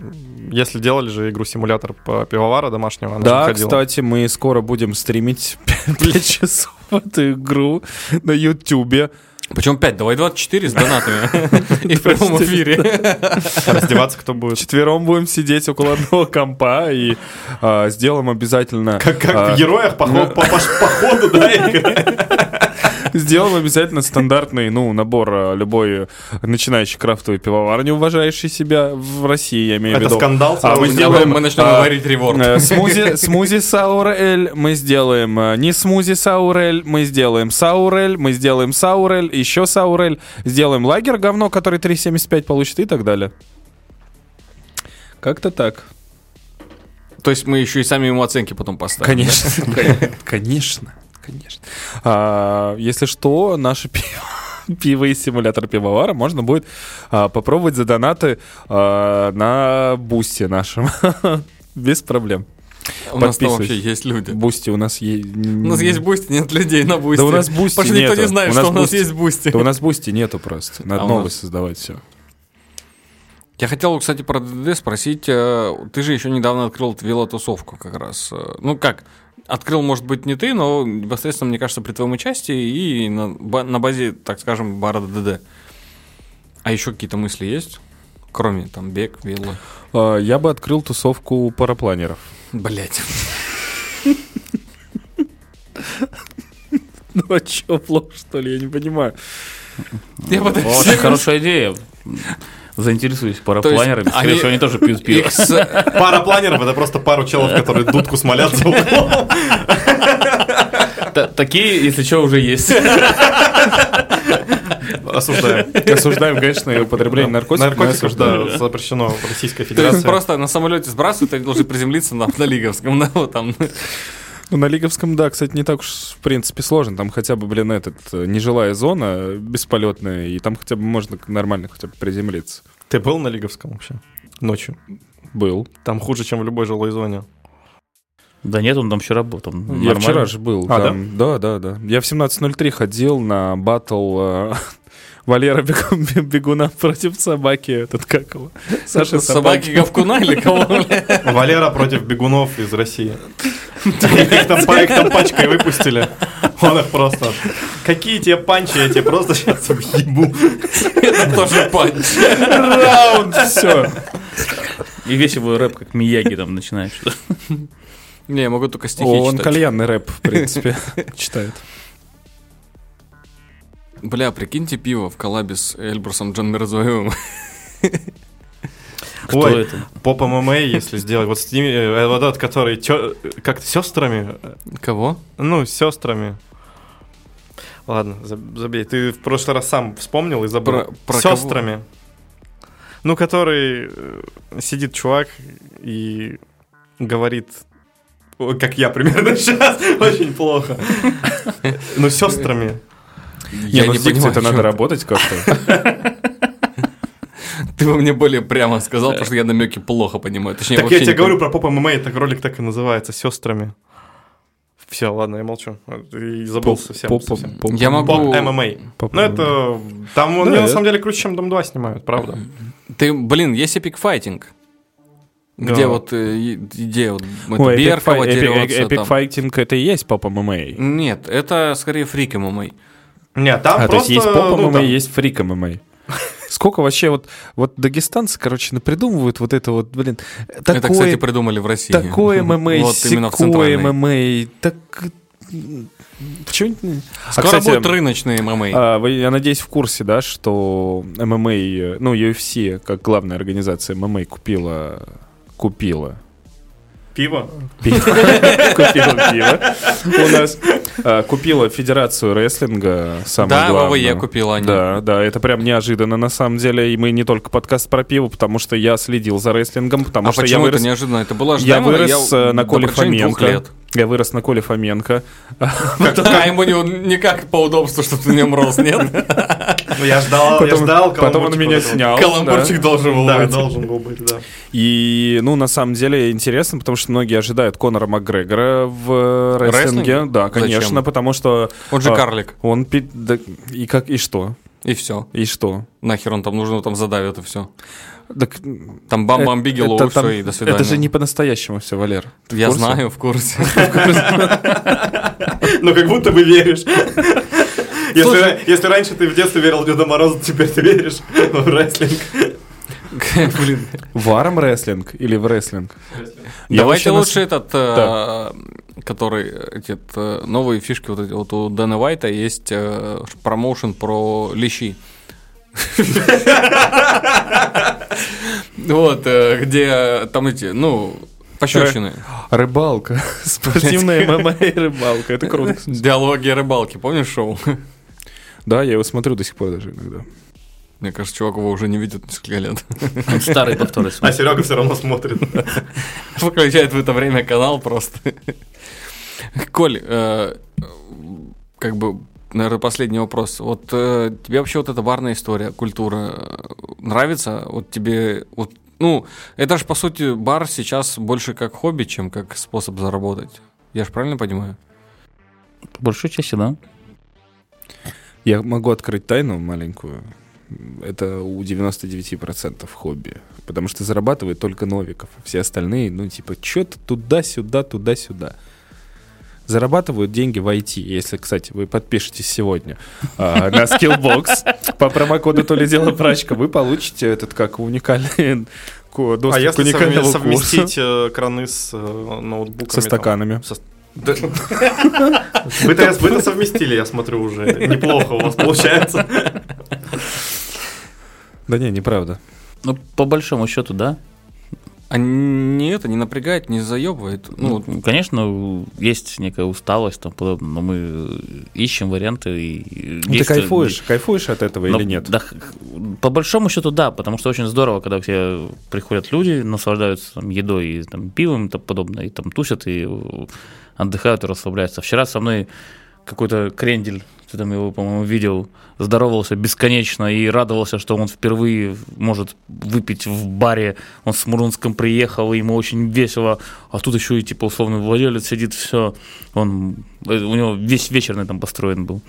F: Если делали же игру-симулятор по пивовара домашнего, она
E: Да, кстати, мы скоро будем стримить 5 часов эту игру на Ютубе.
A: Причем 5, давай 24 с донатами. И в прямом эфире.
F: Раздеваться кто будет.
E: Четвером будем сидеть около одного компа и а, сделаем обязательно...
F: Как,
E: а,
F: в героях по, ходу, да.
E: Сделаем обязательно стандартный, ну, набор а, любой начинающий крафтовой пивоварни, уважающий себя в России, я имею в
F: Это
E: виду.
F: скандал
E: А мы сделаем,
A: Мы начнем
E: а,
A: варить реворд.
E: э, Смузи, смузи саур эль мы сделаем. э, Не смузи саур эль мы сделаем саур эль, мы сделаем саур эль, еще саур эль, сделаем лагер говно, который 3,75 получит и так далее. Как-то так.
A: То есть мы еще и сами ему оценки потом поставим.
E: Конечно. Конечно. Конечно. А, Если что, наше пиво пиво и симулятор пивовара можно будет а, попробовать за донаты а, на Boosty нашем. Без проблем.
A: У нас там вообще есть люди.
E: Boosty у нас есть...
A: У нас есть Boosty, нет людей на Boosty.
E: Да у нас Boosty
A: Потому что никто не знает,
E: У
A: что у нас есть Boosty.
E: Да у нас Boosty нету просто. Надо
A: А
E: новый
A: нас?
E: создавать все.
A: Я хотел, кстати, про ДД спросить. э, Ты же еще недавно открыл велотусовку как раз. Э, Ну как, открыл, может быть, не ты, но непосредственно, мне кажется, при твоем участии и на, на базе, так скажем, бара ДД. А еще какие-то мысли есть? Кроме там бег, вело.
E: А, Я бы открыл тусовку парапланеров.
A: Блять.
E: Ну а чё, плохо, что ли? Я не понимаю.
A: Я бы так
B: Вот, хорошая идея. Заинтересуюсь парапланерами.
A: они-
B: Скорее всего, они тоже пьют пиво.
A: Их с-
F: Пара планеров это просто пару челов, которые дудку смолят за углом.
B: Та- Такие, если что, уже есть.
F: Осуждаем.
E: Осуждаем, конечно, и употребление наркотиков. мы
F: Наркотиков,
E: осуждаем.
F: да, запрещено в Российской
A: То есть
F: Федерации.
A: просто на самолете сбрасывают, они должны приземлиться на, на Лиговском, да, вот там.
E: Ну, на Лиговском, да, кстати, не так уж, в принципе, сложно. Там хотя бы, блин, этот, э, нежилая зона э, бесполетная, и там хотя бы можно нормально хотя бы приземлиться.
F: Ты был на Лиговском вообще? Ночью.
E: Был.
F: Там хуже, чем в любой жилой зоне.
B: Да нет, он там вчера был. Там
E: Я
B: нормально.
E: вчера же был.
F: А,
E: там. да? Да, да, Я в 17.03 ходил на батл э, Валера Бегу- Бегуна против собаки. Этот как его? Саша
A: Собаки Говкуна или кого?
F: Валера против бегунов из России. Их там, па- их там пачкой выпустили. Он их просто... Какие тебе панчи, я тебе просто сейчас въебу.
A: Это тоже панч.
E: Раунд, все.
B: И весь его рэп как Мияги там начинает.
A: Не, я могу только стихи
E: Он
A: читать.
E: кальянный рэп, в принципе, читает.
A: Бля, прикиньте пиво в коллабе с Эльбрусом Джан Мирзоевым.
B: Кто
F: Ой,
B: это?
F: поп ММА, если сделать. Вот с ними, э, вот этот, который тё- как-то сестрами,
A: Кого?
F: ну, сестрами. Ладно, заб- забей. Ты в прошлый раз сам вспомнил и забыл.
A: Про- про кого?
F: сестрами. Ну, который э, сидит чувак и говорит, как я примерно сейчас, очень плохо. Ну, сестрами.
E: Не, ну с дикцией это надо работать как-то.
A: Ты бы мне более прямо сказал, потому что я намеки плохо понимаю. Точнее,
F: Так я тебе
A: не
F: говорю про поп ММА, так ролик так и называется, сестрами. Все, ладно, я молчу. И забыл совсем.
E: Поп-
F: совсем.
E: поп-
A: Я могу-
F: Поп ММА.
E: поп-
F: Ну, это... Там
E: Да,
F: они, на самом деле, круче, чем Дом 2 снимают, правда?
A: Ты, блин, есть Epic Fighting.
F: Да.
A: Где вот э, идея вот это
E: Ой, Epic
A: Беркова
E: Epic-
A: дерется
E: Epic
A: там.
E: Fighting это и есть поп ММА.
A: Нет, это скорее фрик ММА.
F: Нет, там
E: А, то есть
F: просто...
E: есть поп
F: ну,
E: ММА,
F: там-
E: есть фрик ММА. Сколько вообще вот, вот дагестанцы, короче, напридумывают вот это вот, блин,
A: это, кстати,
E: такое,
A: придумали в России.
E: такое ММА,
A: Вот.
E: ММА, так... Почему?
A: Скоро
E: А, кстати,
A: будет рыночный ММА.
E: А, вы, я надеюсь, в курсе, да, что ММА, ну, UFC, как главная организация ММА, купила... Купила.
F: Пиво?
E: Пиво. Купила пиво. У нас а, купила Федерацию рестлинга, самое
A: да,
E: главное.
A: ВВЕ купила они.
E: Да, да, это прям неожиданно на самом деле. И мы не только подкаст про пиво, потому что я следил за рестлингом, потому
A: а
E: что я
A: почему
E: вырос...
A: это неожиданно? Это было
E: Я
A: ожидаемо.
E: вырос э, на Коле Фоменко.
A: лет.
E: Я вырос на Коле Фоменко.
A: А ему не- никак по удобству, что ты на нем рос, нет?
F: Ну, я ждал, я ждал
E: потом он меня снял.
A: Каламбурчик должен был
F: Да,
A: быть.
F: должен был быть, да.
E: И, ну, на самом деле интересно, потому что многие ожидают Конора Макгрегора в э, рестлинге. Да, конечно, потому что...
A: Он же
E: а,
A: карлик.
E: Он... и как... И что?
A: И все.
E: И что?
A: Нахер он там нужно, там задавит и все.
E: Так,
A: Там бам-бам Бигелоу,
E: это
A: все,
E: там-
A: и до свидания.
E: Это же не по-настоящему все, Валер. Ты в
A: Я
E: курсе?
A: знаю, в курсе.
F: Ну, как будто бы веришь. Если, ра- если раньше ты в детстве верил в Деда Мороза, теперь ты веришь в рестлинг.
A: Блин.
E: В арм рестлинг или в рестлинг?
A: Давайте лучше этот, э, который, эти э, новые фишки, вот, эти, вот у Дэна Уайта есть э, промоушен про лещи. Вот, э, где там эти, ну, пощечины.
E: Рыбалка. Спортивная ММА и рыбалка. Это круто. кстати.
A: Диалоги о рыбалке, помнишь шоу?
E: Да, я его смотрю до сих пор даже иногда.
A: Мне кажется, чувак его уже не видит несколько лет.
B: Он старый повторы
F: А
B: смотрит.
F: Серега все равно смотрит.
A: Выключает в это время канал просто. Коль, э, как бы, наверное, последний вопрос. Вот э, тебе вообще вот эта барная история, культура э, нравится? Вот тебе, вот, ну, это же, по сути, бар сейчас больше как хобби, чем как способ заработать. Я же правильно понимаю?
B: По большой части, да.
E: Я могу открыть тайну маленькую. Это у 99% хобби. Потому что зарабатывает только Новиков. Все остальные, ну, типа, что-то туда-сюда, туда-сюда. Зарабатывают деньги в IT. Если, кстати, вы подпишетесь сегодня а, на Skillbox по промокоду то ли дело прачка, вы получите этот как уникальный доступ
F: А
E: к уникальному
F: совме-
E: курсу
F: совместить э, краны с э, ноутбуками?
E: со
F: там?
E: стаканами.
F: Со- Да. Вы-то вы-то совместили, я смотрю, уже. Неплохо у вас получается.
E: Да не, неправда.
B: Ну, по большому счету, да.
A: А не это, не напрягает, не заебывает? Ну,
B: Ну, конечно, есть некая усталость, там, подобное, но мы ищем варианты. И
E: Ну, ты кайфуешь? Кайфуешь от этого
B: Но,
E: или нет?
B: да, по большому счету, да, потому что очень здорово, когда к тебе приходят люди, наслаждаются там, едой и там, пивом и тому подобное, и там тусят, и отдыхают и расслабляются. Вчера со мной какой-то крендель ты там его, по-моему, видел, здоровался бесконечно и радовался, что он впервые может выпить в баре. Он с Мурманском приехал, и ему очень весело. А тут еще и, типа, условный владелец сидит, все. Он, э, у него весь вечер на этом построен был.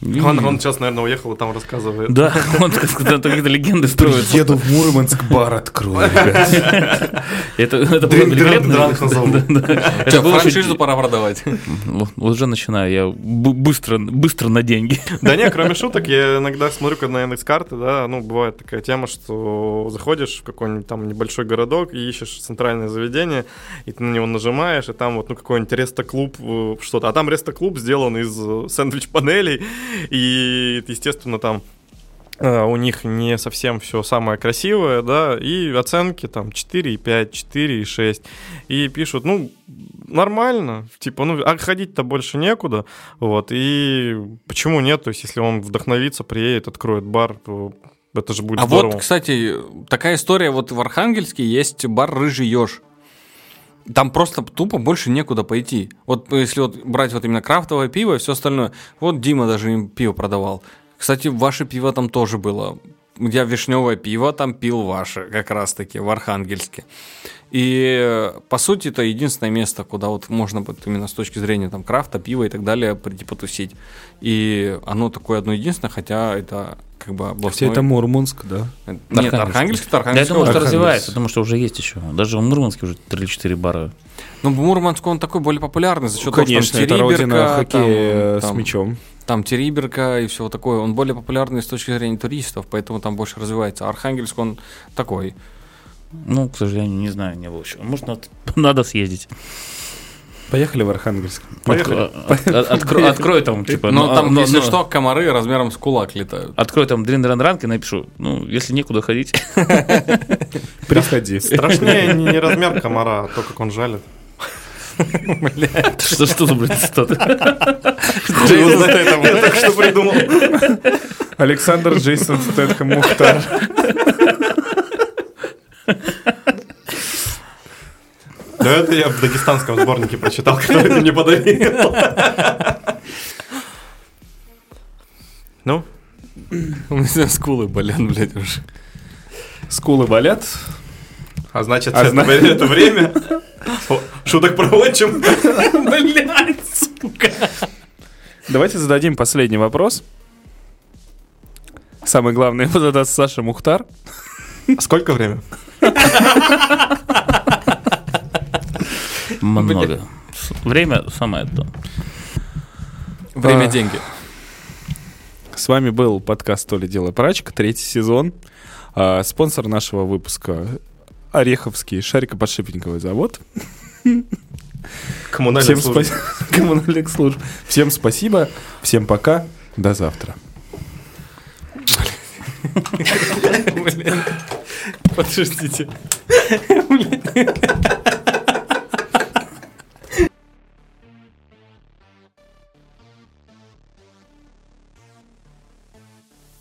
B: И-
F: Он, он сейчас, наверное, уехал и там рассказывает.
B: Да, он какие-то легенды строит.
E: Еду в Мурманск, бар открою.
B: Это, великолепно.
A: франшизу пора продавать.
B: Вот Уже начинаю, я быстро, быстро на деньги.
F: Да не, кроме шуток, я иногда смотрю, когда на Яндекс.Карты, да, ну, бывает такая тема, что заходишь в какой-нибудь там небольшой городок и ищешь центральное заведение, и ты на него нажимаешь, и там вот, ну, какой-нибудь рестоклуб, э, что-то. А там рестоклуб сделан из э, сэндвич-панелей, и, естественно, там э, у них не совсем все самое красивое, да, и оценки там 4,5, 4,6, и пишут, ну, нормально, типа, ну, а ходить-то больше некуда, вот, и почему нет, то есть, если он вдохновится, приедет, откроет бар, то это же будет
A: А
F: здорово.
A: вот, кстати, такая история, вот в Архангельске есть бар «Рыжий еж». Там просто тупо больше некуда пойти. Вот если вот брать вот именно крафтовое пиво и все остальное. Вот Дима даже им пиво продавал. Кстати, ваше пиво там тоже было. Я вишневое пиво там пил ваше, как раз таки, в Архангельске. И, э, по сути, это единственное место, куда вот можно вот именно с точки зрения там крафта, пива и так далее прийти потусить. И оно такое одно единственное, хотя это как бы
E: Хотя
A: областной...
E: это Мурманск, да.
A: Нет, Архангельск, это
B: Я
A: Архангельская
B: думаю, что
A: область.
B: развивается, потому что уже есть еще. Даже в Мурманске уже 3 или 4 бара.
A: Ну, Мурманск, он такой более популярный за счет
E: Конечно,
A: того, что
E: это
A: там
E: родина
A: Териберка,
E: хоккея
A: там,
E: с мячом.
A: там Териберка и все такое. Он более популярный с точки зрения туристов, поэтому там больше развивается. Архангельск, он такой.
B: Ну, к сожалению, не знаю, не было еще. Может, надо, надо съездить.
E: Поехали в Архангельск.
F: Поехали.
B: От- от- откро- Открой там, типа...
A: Но
B: ну,
A: там,
B: ну,
A: если
B: ну,
A: что, комары размером с кулак летают.
B: Открой там дрин ранг и напишу, ну, если некуда ходить.
E: Приходи.
F: Страшнее не, размер комара, а то, как он жалит.
B: Что что за, блин, что-то?
F: Я так что придумал.
E: Александр Джейсон Стэтхэм Мухтар.
F: Да это я в дагестанском сборнике прочитал, который ты мне подарил. Ну,
A: У меня скулы болят, блядь, уже.
E: Скулы болят.
F: а значит,
E: А
F: это,
E: зна-
F: это время О, шуток про отчим.
E: Давайте зададим последний вопрос. Самый главный его задаст Саша Мухтар.
F: Сколько время?
B: Много. Время самое то.
A: Время
E: А.
A: деньги.
E: С вами был подкаст «То ли дело прачка», третий сезон. А, спонсор нашего выпуска Ореховский шарикоподшипниковый завод.
F: Служба.
E: спасибо. Коммунальных служб. Всем спасибо. Всем пока. До завтра.
A: Подождите.